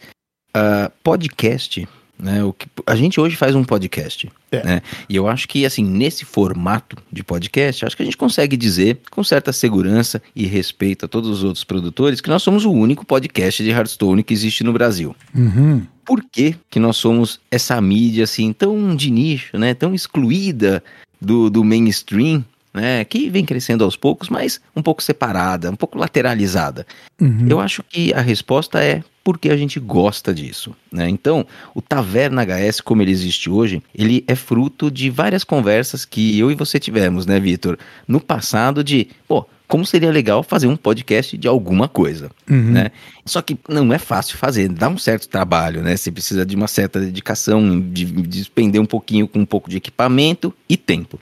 ah, podcast, né? O que, a gente hoje faz um podcast, É. né? E eu acho que, assim, nesse formato de podcast, acho que a gente consegue dizer, com certa segurança e respeito a todos os outros produtores, que nós somos o único podcast de Hearthstone que existe no Brasil. Uhum. Por que, que nós somos essa mídia, assim, tão de nicho, né? Tão excluída do, do mainstream, né? Que vem crescendo aos poucos, mas um pouco separada, um pouco lateralizada. Uhum. Eu acho que a resposta é porque a gente gosta disso, né? Então, o Taverna HS, como ele existe hoje, ele é fruto de várias conversas que eu e você tivemos, né, Vitor? No passado de, pô, como seria legal fazer um podcast de alguma coisa, Uhum. né? Só que não é fácil fazer, dá um certo trabalho, né? Você precisa de uma certa dedicação, de, de despender um pouquinho com um pouco de equipamento e tempo.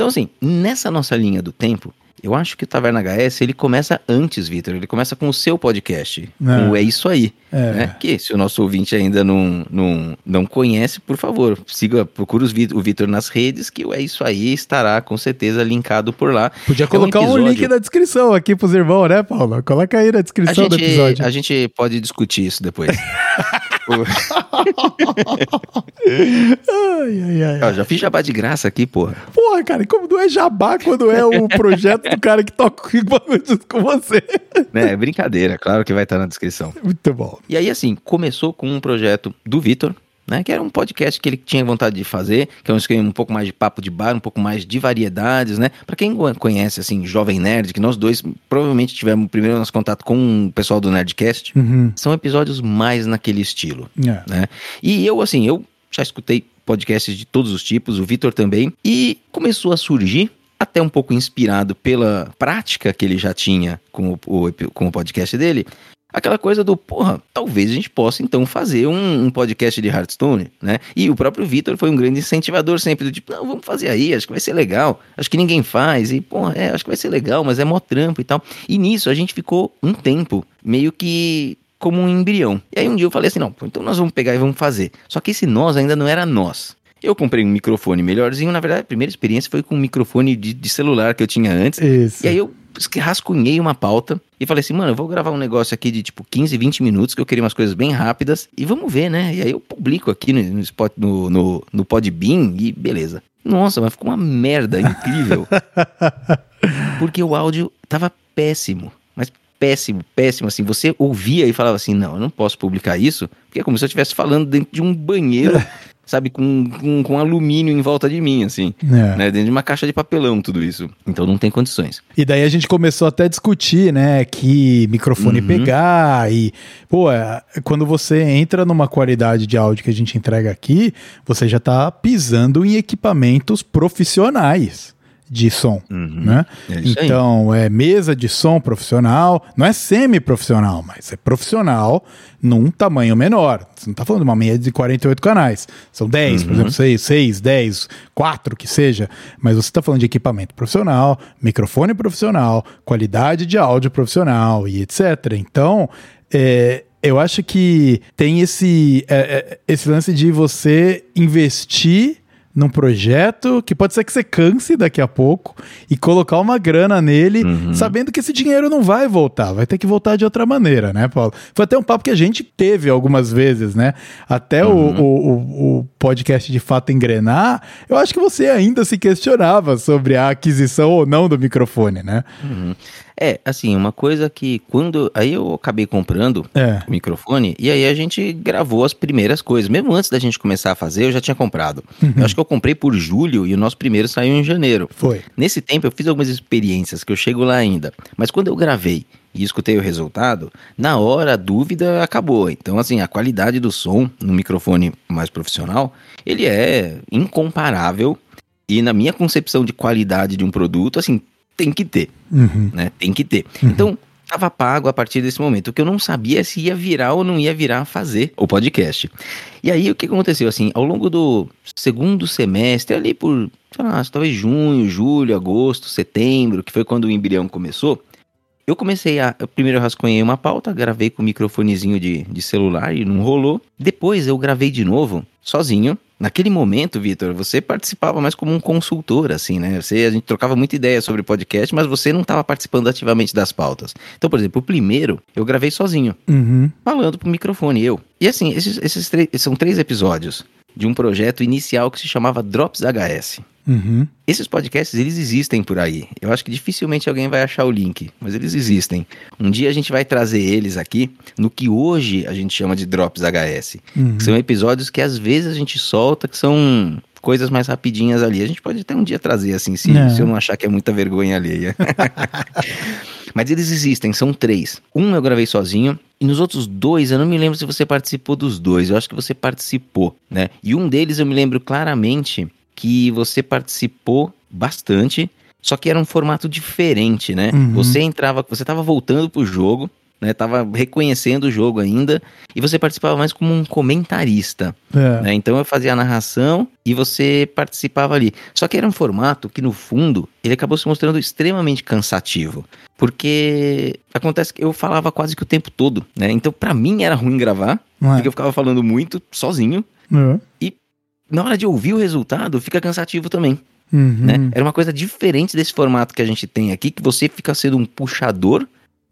Então, assim, nessa nossa linha do tempo, eu acho que o Taverna HS ele começa antes, Vitor. Ele começa com o seu podcast. É. Com o É Isso Aí. É. Né? Que se o nosso ouvinte ainda não, não, não conhece, por favor, siga, Vi- o Vitor nas redes, que o É Isso Aí estará com certeza linkado por lá. Podia É um colocar um, episódio- link na descrição aqui pros irmãos, né, Paulo? Coloca aí na descrição do gente, episódio. a gente pode discutir isso depois. O- Ai, ai, ai. Ó, já fiz jabá de graça aqui, porra. Porra, cara, como não é jabá quando é o projeto do cara que toca com você? Né, é brincadeira, claro que vai estar na descrição. Muito bom. E aí, assim, começou com um projeto do Vitor, né? Que era um podcast que ele tinha vontade de fazer, que é um esquema um pouco mais de papo de bar, um pouco mais de variedades, né? Para quem conhece, assim, Jovem Nerd, que nós dois provavelmente tivemos primeiro nosso contato com o pessoal do Nerdcast, Uhum. são episódios mais naquele estilo, É. né? E eu, assim, eu já escutei podcasts de todos os tipos, o Vitor também, e começou a surgir, até um pouco inspirado pela prática que ele já tinha com o, o- com o podcast dele, aquela coisa do, porra, talvez a gente possa então fazer um, um podcast de Hearthstone, né? E o próprio Vitor foi um grande incentivador sempre do tipo, não, vamos fazer aí, acho que vai ser legal, acho que ninguém faz, e, porra, é, acho que vai ser legal, mas é mó trampo e tal. E nisso a gente ficou um tempo meio que como um embrião. E aí um dia eu falei assim, não, pô, então nós vamos pegar e vamos fazer. Só que esse nós ainda não era nós. Eu comprei um microfone melhorzinho, na verdade a primeira experiência foi com um microfone de, de celular que eu tinha antes. Isso. E aí eu rascunhei uma pauta e falei assim, mano, eu vou gravar um negócio aqui de tipo 15, 20 minutos, que eu queria umas coisas bem rápidas, e vamos ver, né? E aí eu publico aqui no, no, Spot, no, no, no Podbean e beleza. Nossa, mas ficou uma merda incrível. Porque o áudio tava péssimo. Mas péssimo, péssimo. Assim, você ouvia e falava assim: não, eu não posso publicar isso, porque é como se eu estivesse falando dentro de um banheiro, sabe, com, com, com alumínio em volta de mim, assim. É. Né, dentro de uma caixa de papelão, tudo isso. Então não tem condições. E daí a gente começou até a discutir, né, que microfone Uhum. pegar e, pô, é, quando você entra numa qualidade de áudio que a gente entrega aqui, você já tá pisando em equipamentos profissionais de som, Uhum. né? É então, é mesa de som profissional, não é semi-profissional, mas é profissional num tamanho menor. Você não tá falando de uma meia de 48 canais. São 10, Uhum. por exemplo, 6, 6, 10, 4 que seja, mas você tá falando de equipamento profissional, microfone profissional, qualidade de áudio profissional e etc. Então, é, eu acho que tem esse, é, é, esse lance de você investir num projeto que pode ser que você canse daqui a pouco e colocar uma grana nele, Uhum. sabendo que esse dinheiro não vai voltar, vai ter que voltar de outra maneira, né, Paulo? Foi até um papo que a gente teve algumas vezes, né? Até o- Uhum. o, o, o podcast de fato engrenar, eu acho que você ainda se questionava sobre a aquisição ou não do microfone, né? Uhum. É, assim, uma coisa que quando. Aí eu acabei comprando É. o microfone e aí a gente gravou as primeiras coisas. Mesmo antes da gente começar a fazer, eu já tinha comprado. Eu acho que eu comprei por julho e o nosso primeiro saiu em janeiro. Foi. Nesse tempo eu fiz algumas experiências que eu chego lá ainda. Mas quando eu gravei e escutei o resultado, na hora a dúvida acabou. Então, assim, a qualidade do som no microfone mais profissional, ele é incomparável. E na minha concepção de qualidade de um produto, assim, tem que ter, Uhum. né? Tem que ter. Então, tava pago a partir desse momento. O que eu não sabia é se ia virar ou não ia virar fazer o podcast. E aí, o que aconteceu? Assim, ao longo do segundo semestre, ali por, sei lá, talvez junho, julho, agosto, setembro, que foi quando o embrião começou, eu comecei a. eu Primeiro eu rascunhei uma pauta, gravei com o microfonezinho de, de celular e não rolou. Depois eu gravei de novo, sozinho. Naquele momento, Vitor, você participava mais como um consultor, assim, né? Você, a gente trocava muita ideia sobre podcast, mas você não estava participando ativamente das pautas. Então, por exemplo, o primeiro eu gravei sozinho, Uhum. falando pro microfone, eu. E assim, esses, esses são três episódios de um projeto inicial que se chamava Drops HS. Uhum. Esses podcasts, eles existem por aí. Eu acho que dificilmente alguém vai achar o link, mas eles existem. Um dia a gente vai trazer eles aqui no que hoje a gente chama de Drops HS. Uhum. São episódios que às vezes a gente solta, que são coisas mais rapidinhas ali. A gente pode até um dia trazer, assim, se, É. se eu não achar que é muita vergonha alheia. Mas eles existem, são três. Um eu gravei sozinho, e nos outros dois, eu não me lembro se você participou dos dois, eu acho que você participou, né? E um deles eu me lembro claramente que você participou bastante, só que era um formato diferente, né? Uhum. Você entrava, você tava voltando pro jogo, né? Tava reconhecendo o jogo ainda, e você participava mais como um comentarista. É. né? Então eu fazia a narração e você participava ali. Só que era um formato que, no fundo, ele acabou se mostrando extremamente cansativo. Porque acontece que eu falava quase que o tempo todo, né? Então, pra mim era ruim gravar, é? porque eu ficava falando muito, sozinho. É. Na hora de ouvir o resultado, fica cansativo também, Uhum. né? Era uma coisa diferente desse formato que a gente tem aqui, que você fica sendo um puxador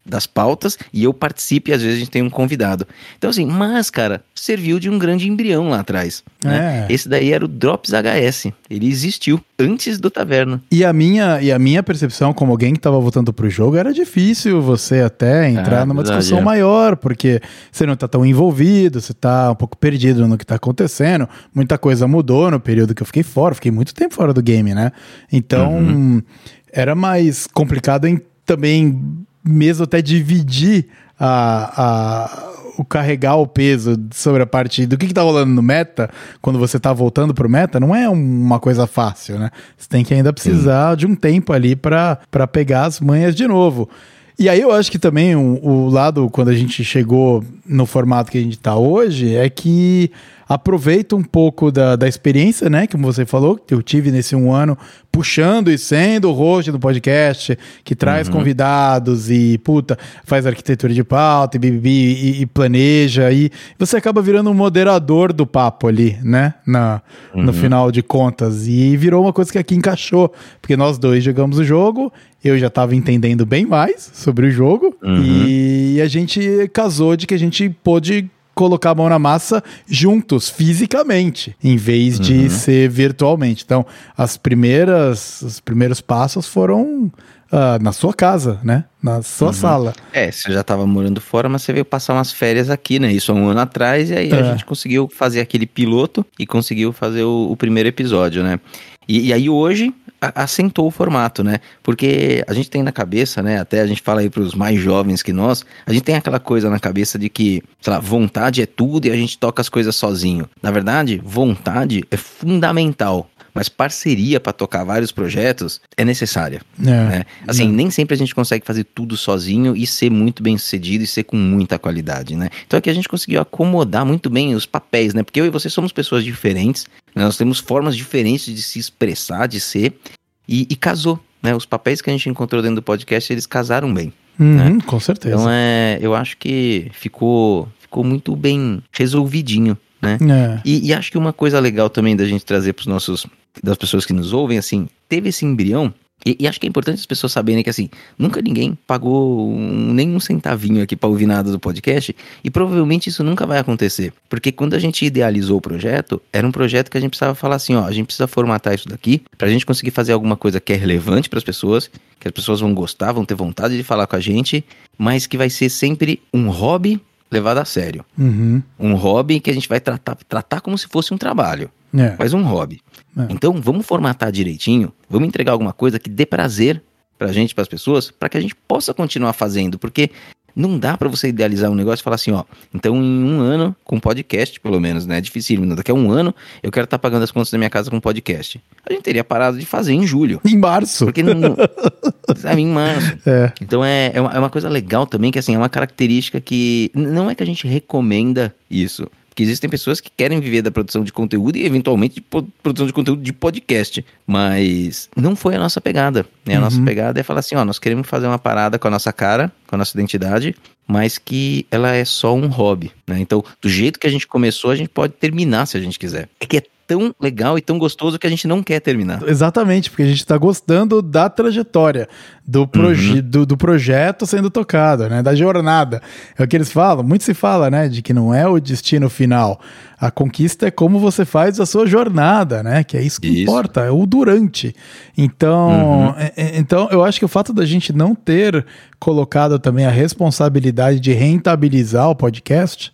das pautas e eu participo e às vezes a gente tem um convidado. Então, assim, mas, cara, serviu de um grande embrião lá atrás. Né? É. Esse daí era o Drops HS. Ele existiu antes do Taverna. E a minha, e a minha percepção, como alguém que estava voltando pro jogo, era difícil você até entrar Ah, numa verdade, discussão é. maior, porque você não tá tão envolvido, você tá um pouco perdido no que tá acontecendo. Muita coisa mudou no período que eu fiquei fora, fiquei muito tempo fora do game, né? Então, Uhum. era mais complicado em também mesmo até dividir a, a- o carregar o peso sobre a parte do que, que tá rolando no meta, quando você tá voltando pro meta, não é uma coisa fácil, né? Você tem que ainda precisar de um tempo ali pra pegar as manhas de novo. E aí eu acho que também o, o lado, quando a gente chegou no formato que a gente tá hoje, é que aproveita um pouco da, da experiência, né? Como você falou, que eu tive nesse um ano, puxando e sendo o host do podcast, que traz convidados e, puta, faz arquitetura de pauta e, bibibi, e, e planeja. E você acaba virando um moderador do papo ali, né? Na, No final de contas. E virou uma coisa que aqui encaixou, porque nós dois jogamos o jogo, eu já tava entendendo bem mais sobre o jogo, e a gente casou de que a gente pôde colocar a mão na massa juntos, fisicamente, em vez de ser virtualmente. Então, as primeiras, os primeiros passos foram ah, na sua casa, né? Na sua sala. É, você já tava morando fora, mas você veio passar umas férias aqui, né? Isso há um ano atrás, e aí É. a gente conseguiu fazer aquele piloto e conseguiu fazer o, o primeiro episódio, né? E, e aí hoje assentou o formato, né? Porque a gente tem na cabeça, né? Até a gente fala aí pros mais jovens que nós, a gente tem aquela coisa na cabeça de que, sei lá, vontade é tudo e a gente toca as coisas sozinho. Na verdade, vontade é fundamental. Mas parceria para tocar vários projetos é necessária É. né? Assim, nem sempre a gente consegue fazer tudo sozinho e ser muito bem sucedido e ser com muita qualidade, né? Então aqui a gente conseguiu acomodar muito bem os papéis, né? Porque eu e você somos pessoas diferentes, né? nós temos formas diferentes de se expressar, de ser, e, e casou, né? Os papéis que a gente encontrou dentro do podcast, eles casaram bem. Uhum, Com certeza. Então é, eu acho que ficou, ficou muito bem resolvidinho, né? É. E, e acho que uma coisa legal também da gente trazer para os nossos, das pessoas que nos ouvem, assim, teve esse embrião. E, e acho que é importante as pessoas saberem que, assim, nunca ninguém pagou um, nem um centavinho aqui para ouvir nada do podcast. E provavelmente isso nunca vai acontecer. Porque quando a gente idealizou o projeto, era um projeto que a gente precisava falar assim: ó, a gente precisa formatar isso daqui pra gente conseguir fazer alguma coisa que é relevante para as pessoas, que as pessoas vão gostar, vão ter vontade de falar com a gente, mas que vai ser sempre um hobby levado a sério. Uhum. Um hobby que a gente vai tratar, tratar como se fosse um trabalho, É. mas um hobby. É. Então vamos formatar direitinho, vamos entregar alguma coisa que dê prazer pra gente, pras pessoas, para que a gente possa continuar fazendo, porque não dá pra você idealizar um negócio e falar assim, ó, então em um ano, com podcast pelo menos, né, é difícil, daqui a um ano eu quero estar pagando as contas da minha casa com podcast. A gente teria parado de fazer em julho, Em março. porque não, sabe, em março. É. Então é, é, uma, é uma coisa legal também, que assim, é uma característica que não é que a gente recomenda isso. Porque existem pessoas que querem viver da produção de conteúdo e eventualmente de produção de conteúdo de podcast. Mas não foi a nossa pegada. Né? A nossa pegada é falar assim, ó, nós queremos fazer uma parada com a nossa cara, com a nossa identidade, mas que ela é só um hobby. Né? Então, do jeito que a gente começou, a gente pode terminar se a gente quiser. É que é tão legal e tão gostoso que a gente não quer terminar. Exatamente, porque a gente está gostando da trajetória, do, proje do, do projeto sendo tocado, né? Da jornada. É o que eles falam, muito se fala, né? De que não é o destino final. A conquista é como você faz a sua jornada, né? Que é isso que Isso. importa, é o durante. Então, é- é- então, eu acho que o fato da gente não ter colocado também a responsabilidade de rentabilizar o podcast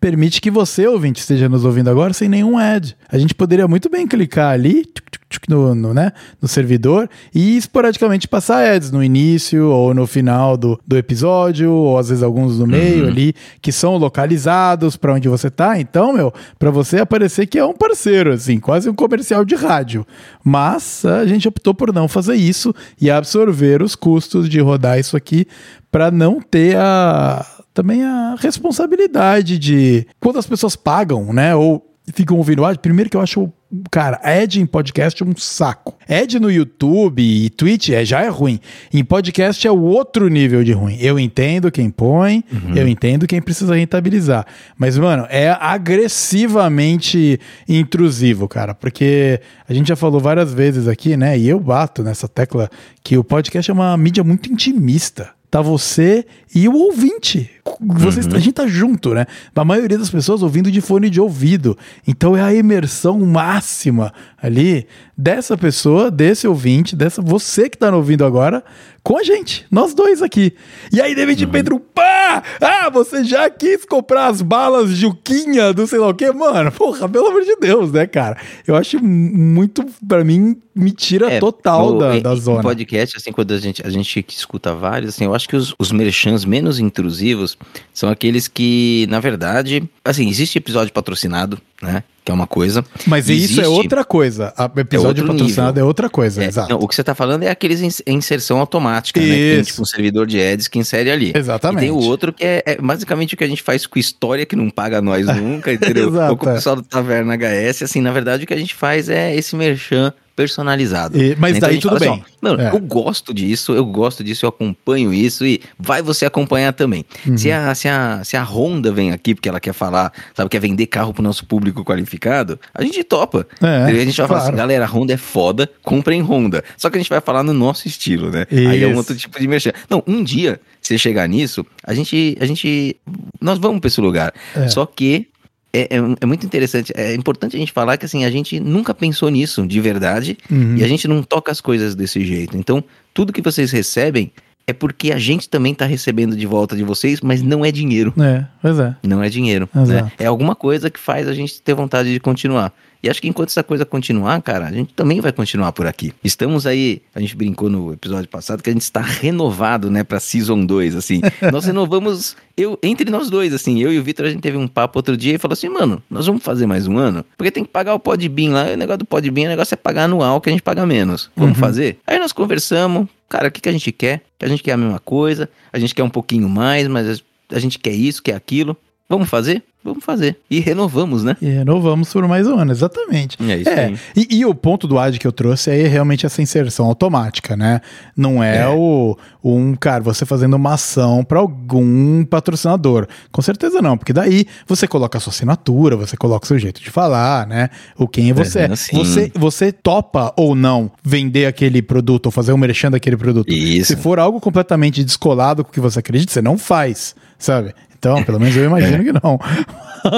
permite que você, ouvinte, esteja nos ouvindo agora sem nenhum ad. A gente poderia muito bem clicar ali tuc, tuc, tuc, no, no, né, no servidor e esporadicamente passar ads no início ou no final do, do episódio, ou às vezes alguns no meio ali, que são localizados para onde você tá. Então, meu, para você aparecer que é um parceiro, assim, quase um comercial de rádio. Mas a gente optou por não fazer isso e absorver os custos de rodar isso aqui para não ter a também a responsabilidade de quando as pessoas pagam, né? Ou ficam ouvindo ad. Primeiro que eu acho, cara, ad em podcast é um saco. Ad no YouTube e Twitch é, já é ruim. Em podcast é o outro nível de ruim. Eu entendo quem põe, eu entendo quem precisa rentabilizar. Mas, mano, é agressivamente intrusivo, cara. Porque a gente já falou várias vezes aqui, né? E eu bato nessa tecla que o podcast é uma mídia muito intimista tá você e o ouvinte. Vocês, A gente tá junto, né? A maioria das pessoas ouvindo de fone de ouvido. Então é a imersão máxima ali dessa pessoa, desse ouvinte, dessa você que tá ouvindo agora, com a gente, nós dois aqui. E aí, David uhum. Pedro, pá! Ah, você já quis comprar as balas Juquinha do sei lá o quê? Mano, porra, pelo amor de Deus, né, cara? Eu acho muito, para mim, me tira é, total no, da, da zona. podcast, assim, quando a gente, a gente escuta vários, assim, eu acho que os, os merchans menos intrusivos são aqueles que, na verdade, assim, existe episódio patrocinado, né? Que é uma coisa. Mas existe, isso é outra coisa. O episódio é patrocinado nível. é outra coisa, é, exato. Não, o que você está falando é aqueles inserção automática, isso. né? Que tem, tipo um servidor de ads que insere ali. Exatamente. E tem o outro que é, é basicamente o que a gente faz com história que não paga nós nunca, entendeu? Exato, Ou com o é. pessoal do Taverna HS, assim, na verdade o que a gente faz é esse merchan personalizado. E, mas então daí tudo bem. Assim, Mano, é. eu gosto disso, eu gosto disso, eu acompanho isso e vai você acompanhar também. Uhum. Se, a, se, a, se a Honda vem aqui porque ela quer falar, sabe, quer vender carro pro nosso público qualificado, a gente topa. É, a gente vai claro. falar assim, galera, a Honda é foda, comprem Honda. Só que a gente vai falar no nosso estilo, né? Isso. Aí é um outro tipo de mexer. Não, um dia, se chegar nisso, a gente, a gente, nós vamos para esse lugar. É. Só que é, é, é, muito interessante. É importante a gente falar que assim, a gente nunca pensou nisso de verdade uhum. e a gente não toca as coisas desse jeito. Então, tudo que vocês recebem é porque a gente também está recebendo de volta de vocês, mas não é dinheiro. É, pois é. Não é dinheiro. Né? É alguma coisa que faz a gente ter vontade de continuar. E acho que enquanto essa coisa continuar, cara, a gente também vai continuar por aqui. Estamos aí, a gente brincou no episódio passado que a gente está renovado, né, pra Season 2, assim. Nós renovamos, eu, entre nós dois, assim, eu e o Vitor, a gente teve um papo outro dia e falou assim, mano, nós vamos fazer mais um ano? Porque tem que pagar o Podbean lá, o negócio do Podbean, o negócio é pagar anual, que a gente paga menos. Vamos uhum. fazer? Aí nós conversamos, cara, o que, que a gente quer? Que a gente quer a mesma coisa, a gente quer um pouquinho mais, mas a gente quer isso, quer aquilo. Vamos fazer? Vamos fazer. E renovamos, né? E renovamos por mais um ano, exatamente. É isso é. E, e, o ponto do ad que eu trouxe é realmente essa inserção automática, né? Não é, é. o um, cara, você fazendo uma ação para algum patrocinador. Com certeza não, porque daí você coloca a sua assinatura, você coloca o seu jeito de falar, né? O quem é você. É, você, você topa ou não vender aquele produto ou fazer um merchan daquele produto. Isso. Se for algo completamente descolado com o que você acredita, você não faz, sabe? Então, pelo menos eu imagino que não.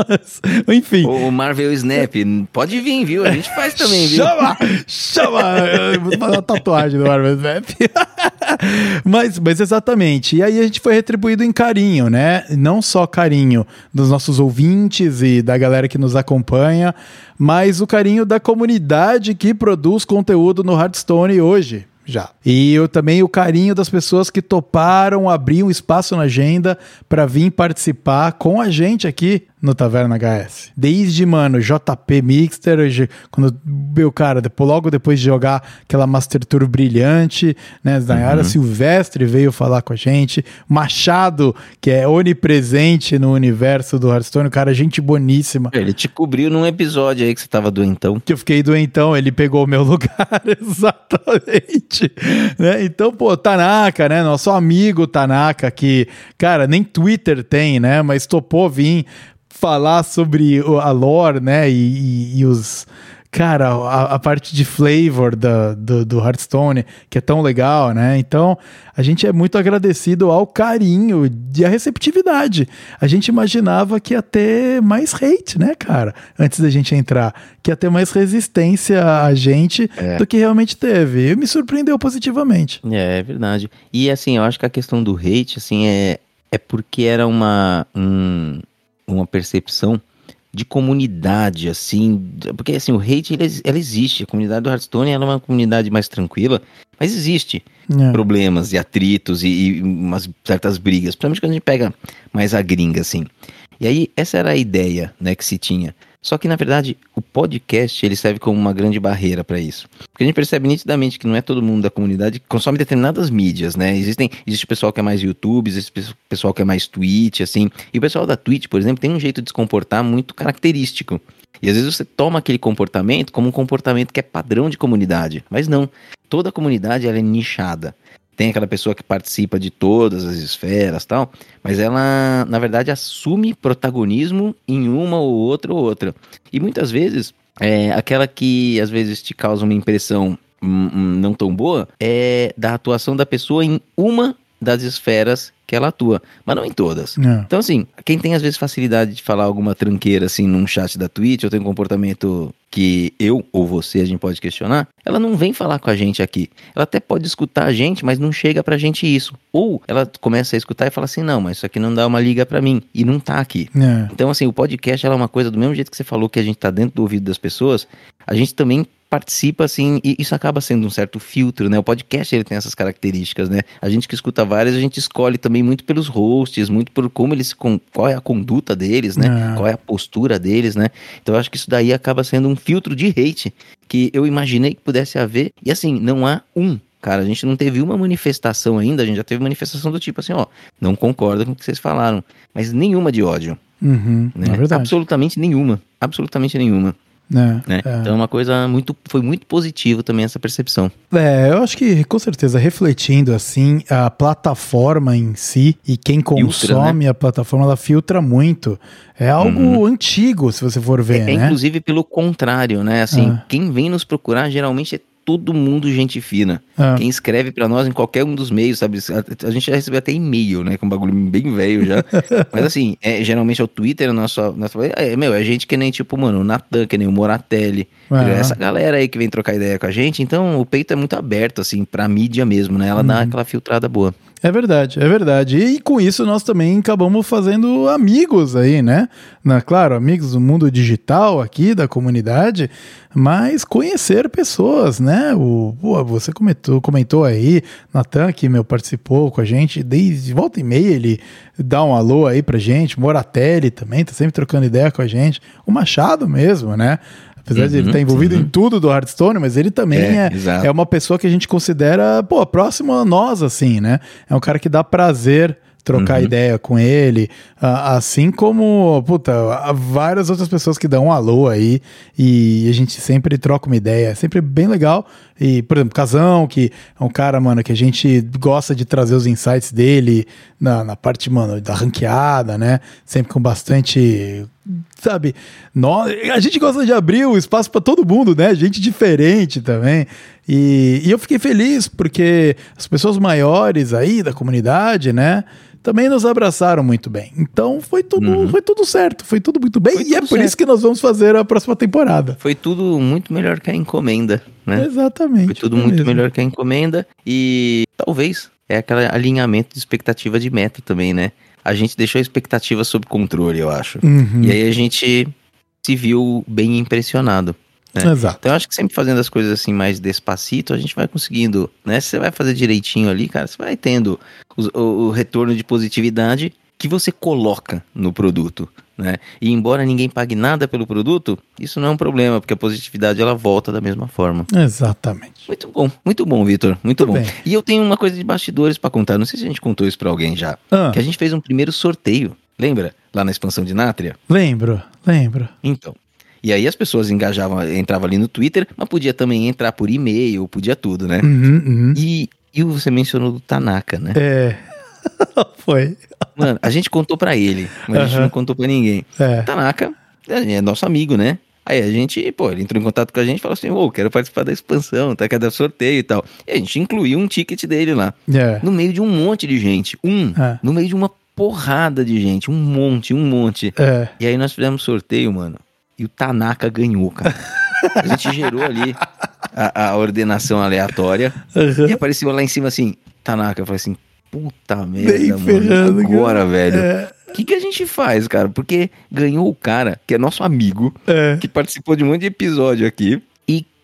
Mas, enfim. O Marvel Snap, pode vir, viu? A gente faz também, viu? Chama! Chama! Vou fazer uma tatuagem do Marvel Snap. mas, mas exatamente. E aí a gente foi retribuído em carinho, né? Não só carinho dos nossos ouvintes e da galera que nos acompanha, mas o carinho da comunidade que produz conteúdo no Hearthstone hoje já. E eu também o carinho das pessoas que toparam abrir um espaço na agenda para vir participar com a gente aqui no Taverna HS. Desde, mano, JP Mixter, quando, meu cara, depois, logo depois de jogar aquela Master Tour brilhante, né? Nayara uhum. Silvestre veio falar com a gente. Machado, que é onipresente no universo do Hearthstone, cara, gente boníssima. Ele te cobriu num episódio aí que você tava doentão. Que eu fiquei doentão, ele pegou o meu lugar, exatamente. né? Então, pô, Tanaka, né? Nosso amigo Tanaka, que, cara, nem Twitter tem, né? Mas topou vir falar sobre a lore, né? E, e, e os. Cara, a, a, parte de flavor da, do, do Hearthstone, que é tão legal, né? Então, a gente é muito agradecido ao carinho e à receptividade. A gente imaginava que ia ter mais hate, né, cara? Antes da gente entrar. Que ia ter mais resistência a gente é. do que realmente teve. E me surpreendeu positivamente. É, é verdade. E, assim, eu acho que a questão do hate, assim, é, é porque era uma. Um uma percepção de comunidade, assim, porque assim, o hate, ele, ela existe, a comunidade do Hearthstone ela é uma comunidade mais tranquila, mas existe é. problemas e atritos e, e, umas certas brigas, principalmente quando a gente pega mais a gringa, assim. E aí, essa era a ideia, né, que se tinha. Só que, na verdade, o podcast ele serve como uma grande barreira para isso. Porque a gente percebe nitidamente que não é todo mundo da comunidade que consome determinadas mídias, né? Existem, existe pessoal que é mais YouTube, existe pessoal que é mais Twitch, assim. E o pessoal da Twitch, por exemplo, tem um jeito de se comportar muito característico. E às vezes você toma aquele comportamento como um comportamento que é padrão de comunidade. Mas não. Toda comunidade ela é nichada tem aquela pessoa que participa de todas as esferas tal, mas ela, na verdade, assume protagonismo em uma ou outra ou outra. E muitas vezes, é, aquela que às vezes te causa uma impressão hum, hum, não tão boa é da atuação da pessoa em uma das esferas que ela atua, mas não em todas. É. Então, assim, quem tem às vezes facilidade de falar alguma tranqueira assim num chat da Twitch, ou tem um comportamento que eu ou você a gente pode questionar, ela não vem falar com a gente aqui. Ela até pode escutar a gente, mas não chega pra gente isso. Ou ela começa a escutar e fala assim: não, mas isso aqui não dá uma liga pra mim, e não tá aqui. É. Então, assim, o podcast ela é uma coisa do mesmo jeito que você falou que a gente tá dentro do ouvido das pessoas, a gente também participa assim, e isso acaba sendo um certo filtro, né? O podcast ele tem essas características, né? A gente que escuta várias, a gente escolhe também muito pelos hosts, muito por como eles com qual é a conduta deles, né? É. Qual é a postura deles, né? Então eu acho que isso daí acaba sendo um filtro de hate que eu imaginei que pudesse haver. E assim, não há um Cara, a gente não teve uma manifestação ainda, a gente já teve manifestação do tipo assim, ó, não concordo com o que vocês falaram, mas nenhuma de ódio, Uhum, né? é verdade. Absolutamente nenhuma, absolutamente nenhuma. É, Né? é. Então é uma coisa muito. Foi muito positivo também essa percepção. É, eu acho que com certeza refletindo assim, a plataforma em si e quem consome a plataforma, ela filtra muito. É algo Uhum. antigo, se você for ver, É, né? inclusive pelo contrário, né? Assim, Ah. quem vem nos procurar geralmente é todo mundo gente fina. Ah, Quem escreve pra nós em qualquer um dos meios, sabe? A, a gente já recebeu até e-mail, né? Com um bagulho bem velho já. Mas assim, é, geralmente é o Twitter, o nosso, nosso é, meu, é gente que nem tipo, mano, o Natan, que nem o Moratelli. É. Essa galera aí que vem trocar ideia com a gente. Então o peito é muito aberto, assim, pra mídia mesmo, né? Ela Uhum. dá aquela filtrada boa. É verdade, é verdade. E com isso nós também acabamos fazendo amigos aí, né? Na, claro, amigos do mundo digital aqui, da comunidade, mas conhecer pessoas, né? O, você comentou, comentou aí, Natan, que meu participou com a gente, desde volta e meia ele dá um alô aí pra gente, Moratelli também, tá sempre trocando ideia com a gente, o Machado mesmo, né? Apesar de ele Uhum, estar envolvido uhum. em tudo do Hearthstone, mas ele também É, é, é uma pessoa que a gente considera, pô, próximo a nós, assim, né? É um cara que dá prazer trocar Uhum. ideia com ele, assim como, puta, várias outras pessoas que dão um alô aí e a gente sempre troca uma ideia, é sempre bem legal. E, por exemplo, Casão, que é um cara, mano, que a gente gosta de trazer os insights dele na, na parte, mano, da ranqueada, né? Sempre com bastante sabe? Nós, a gente gosta de abrir o espaço para todo mundo, né? Gente diferente também. E, e eu fiquei feliz porque as pessoas maiores aí da comunidade, né? Também nos abraçaram muito bem. Então foi tudo, foi tudo certo, foi tudo muito bem. Uhum. Foi e é por isso certo. que nós vamos fazer a próxima temporada. Foi tudo muito melhor que a encomenda, né? Exatamente. Foi tudo muito mesmo. melhor que a encomenda e talvez é aquele alinhamento de expectativa de meta também, né? A gente deixou a expectativa sob controle, eu acho. Uhum. E aí a gente se viu bem impressionado. Né? Exato. Então eu acho que sempre fazendo as coisas assim mais despacito, a gente vai conseguindo, né? Se você vai fazer direitinho ali, cara, você vai tendo o, o retorno de positividade que você coloca no produto, né? E embora ninguém pague nada pelo produto, isso não é um problema, porque a positividade ela volta da mesma forma. Exatamente. Muito bom, muito bom, Vitor, muito Muito bom. bem. E eu tenho uma coisa de bastidores pra contar, não sei se a gente contou isso pra alguém já, Ah, que a gente fez um primeiro sorteio, lembra? Lá na expansão de Nátria? lembro, lembro. Então. E aí as pessoas engajavam, entravam ali no Twitter, mas podia também entrar por e-mail, podia tudo, né? Uhum, uhum. E, e você mencionou do Tanaka, né? É. Foi. Mano, a gente contou pra ele, mas a gente não contou pra ninguém. É. Tanaka é nosso amigo, né? Aí a gente, pô, ele entrou em contato com a gente e falou assim: ô, quero participar da expansão, tá? Dar sorteio e tal. E a gente incluiu um ticket dele lá. É. No meio de um monte de gente. Um. É. No meio de uma porrada de gente. Um monte, um monte. É. E aí nós fizemos sorteio, mano. E o Tanaka ganhou, cara. A gente gerou ali a, a ordenação aleatória. Uhum. E apareceu lá em cima assim, Tanaka. Eu falei assim, puta merda, Nem mano. ferrando, agora, cara. velho. É. O que, que a gente faz, cara? Porque ganhou o cara, que é nosso amigo, É. que participou de um monte de episódio aqui.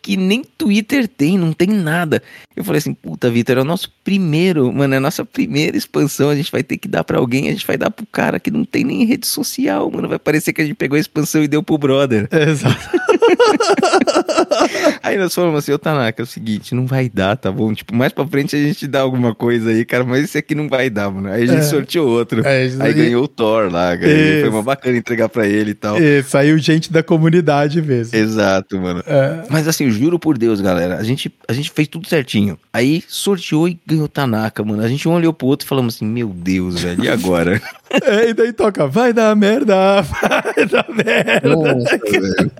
Que nem Twitter tem, não tem nada. Eu falei assim, puta, Vitor, é o nosso primeiro, mano, é a nossa primeira expansão. A gente vai ter que dar pra alguém, a gente vai dar pro cara que não tem nem rede social, mano. Vai parecer que a gente pegou a expansão e deu pro brother. Exato. Aí nós falamos assim, ô Tanaka, é o seguinte, não vai dar, tá bom? Tipo, mais pra frente a gente dá alguma coisa aí, cara, mas esse aqui não vai dar, mano. Aí a gente É. sorteou outro. É, isso aí ganhou o Thor lá. Foi uma bacana entregar pra ele e tal. E saiu gente da comunidade mesmo. Exato, mano. É. Mas assim, juro por Deus, galera, a gente, a gente fez tudo certinho. Aí sorteou e ganhou Tanaka, mano. A gente um olhou pro outro e falamos assim, meu Deus, velho, e agora? É, e daí toca, vai dar merda, vai dar merda. Nossa, velho.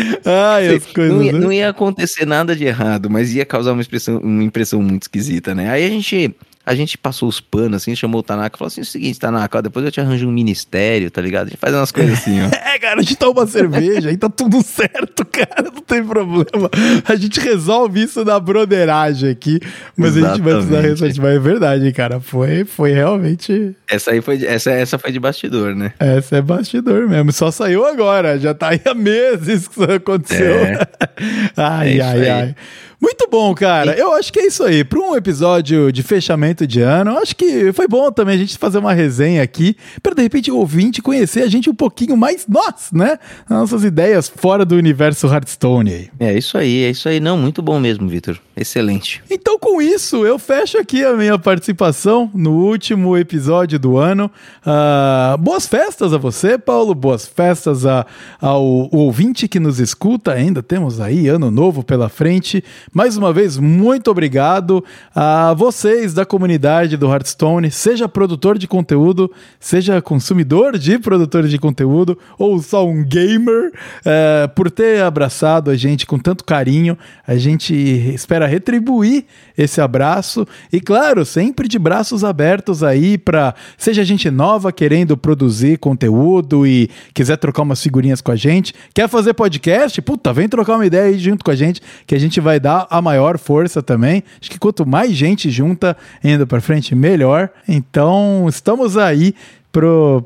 Ai, as coisas. Não ia, né? não ia acontecer nada de errado, mas ia causar uma, expressão, uma impressão muito esquisita, né? Aí a gente, a gente passou os panos, assim, chamou o Tanaka e falou assim: é o seguinte, Tanaka, ó, depois eu te arranjo um ministério, tá ligado? A gente faz umas coisas assim, ó. é, cara, a gente toma uma cerveja e tá tudo certo, cara, não tem problema. A gente resolve isso na broderagem aqui, mas Exatamente. a gente vai precisar ressaltar. Mas é verdade, cara, foi, foi realmente. Essa aí foi, essa, essa foi de bastidor, né? Essa é bastidor mesmo, só saiu agora, já tá aí há meses que isso aconteceu. É. ai, é ai, ai. Muito bom, cara. Eu acho que é isso aí. Para um episódio de fechamento de ano, acho que foi bom também a gente fazer uma resenha aqui, para de repente o ouvinte conhecer a gente um pouquinho mais nós, né? Nossas ideias fora do universo Hearthstone aí. É isso aí, é isso aí. Não, muito bom mesmo, Vitor. Excelente. Então, com isso, eu fecho aqui a minha participação no último episódio do ano. Uh, boas festas a você, Paulo. Boas festas a, ao ouvinte que nos escuta. Ainda temos aí ano novo pela frente. Mais uma vez, muito obrigado a vocês da comunidade do Hearthstone, seja produtor de conteúdo, seja consumidor de produtor de conteúdo ou só um gamer, é, por ter abraçado a gente com tanto carinho. A gente espera retribuir esse abraço e, claro, sempre de braços abertos aí para seja gente nova querendo produzir conteúdo e quiser trocar umas figurinhas com a gente, quer fazer podcast, puta, vem trocar uma ideia aí junto com a gente que a gente vai dar a maior força também. Acho que quanto mais gente junta indo para frente, melhor. Então, estamos aí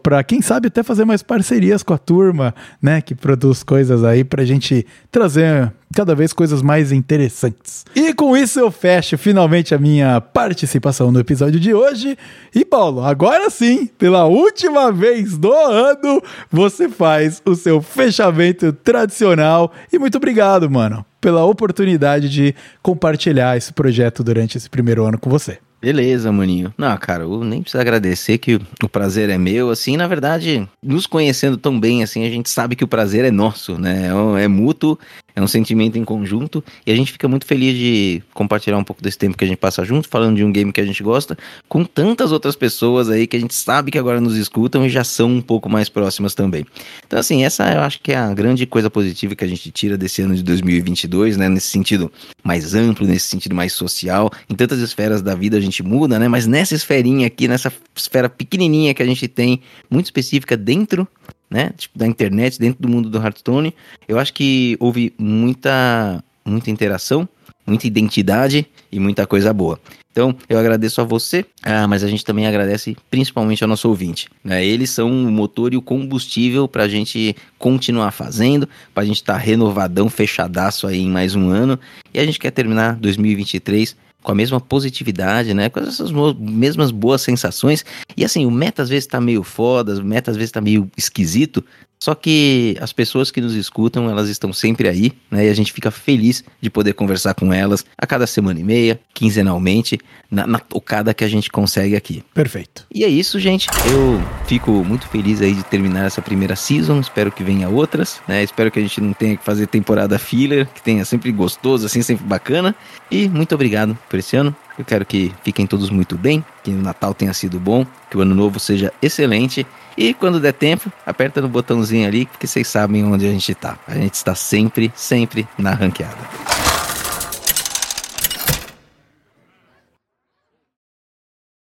para quem sabe até fazer mais parcerias com a turma, né, que produz coisas aí para a gente trazer cada vez coisas mais interessantes. E com isso eu fecho finalmente a minha participação no episódio de hoje. E Paulo, agora sim, pela última vez do ano, você faz o seu fechamento tradicional e muito obrigado, mano pela oportunidade de compartilhar esse projeto durante esse primeiro ano com você. Beleza, maninho. Não, cara, eu nem preciso agradecer que o prazer é meu. Assim, na verdade, nos conhecendo tão bem, assim, a gente sabe que o prazer é nosso, né? É, é mútuo é um sentimento em conjunto e a gente fica muito feliz de compartilhar um pouco desse tempo que a gente passa junto, falando de um game que a gente gosta, com tantas outras pessoas aí que a gente sabe que agora nos escutam e já são um pouco mais próximas também. Então, assim, essa eu acho que é a grande coisa positiva que a gente tira desse ano de 2022, né? Nesse sentido mais amplo, nesse sentido mais social. Em tantas esferas da vida a gente muda, né? Mas nessa esferinha aqui, nessa esfera pequenininha que a gente tem, muito específica dentro né? Tipo, da internet, dentro do mundo do Hearthstone. Eu acho que houve muita, muita interação, muita identidade e muita coisa boa. Então, eu agradeço a você, ah, mas a gente também agradece principalmente ao nosso ouvinte. Né? Eles são o motor e o combustível para a gente continuar fazendo, para a gente estar tá renovadão, fechadaço aí em mais um ano. E a gente quer terminar 2023 com a mesma positividade, né? Com essas mesmas boas sensações. E assim, o meta às vezes tá meio foda, o meta às vezes tá meio esquisito, só que as pessoas que nos escutam, elas estão sempre aí, né? E a gente fica feliz de poder conversar com elas a cada semana e meia, quinzenalmente, na, na tocada que a gente consegue aqui. Perfeito. E é isso, gente. Eu fico muito feliz aí de terminar essa primeira season. Espero que venha outras, né? Espero que a gente não tenha que fazer temporada filler, que tenha sempre gostoso, assim, sempre bacana. E muito obrigado por esse ano. Eu quero que fiquem todos muito bem, que o Natal tenha sido bom, que o ano novo seja excelente. E quando der tempo, aperta no botãozinho ali, porque vocês sabem onde a gente está. A gente está sempre, sempre na ranqueada.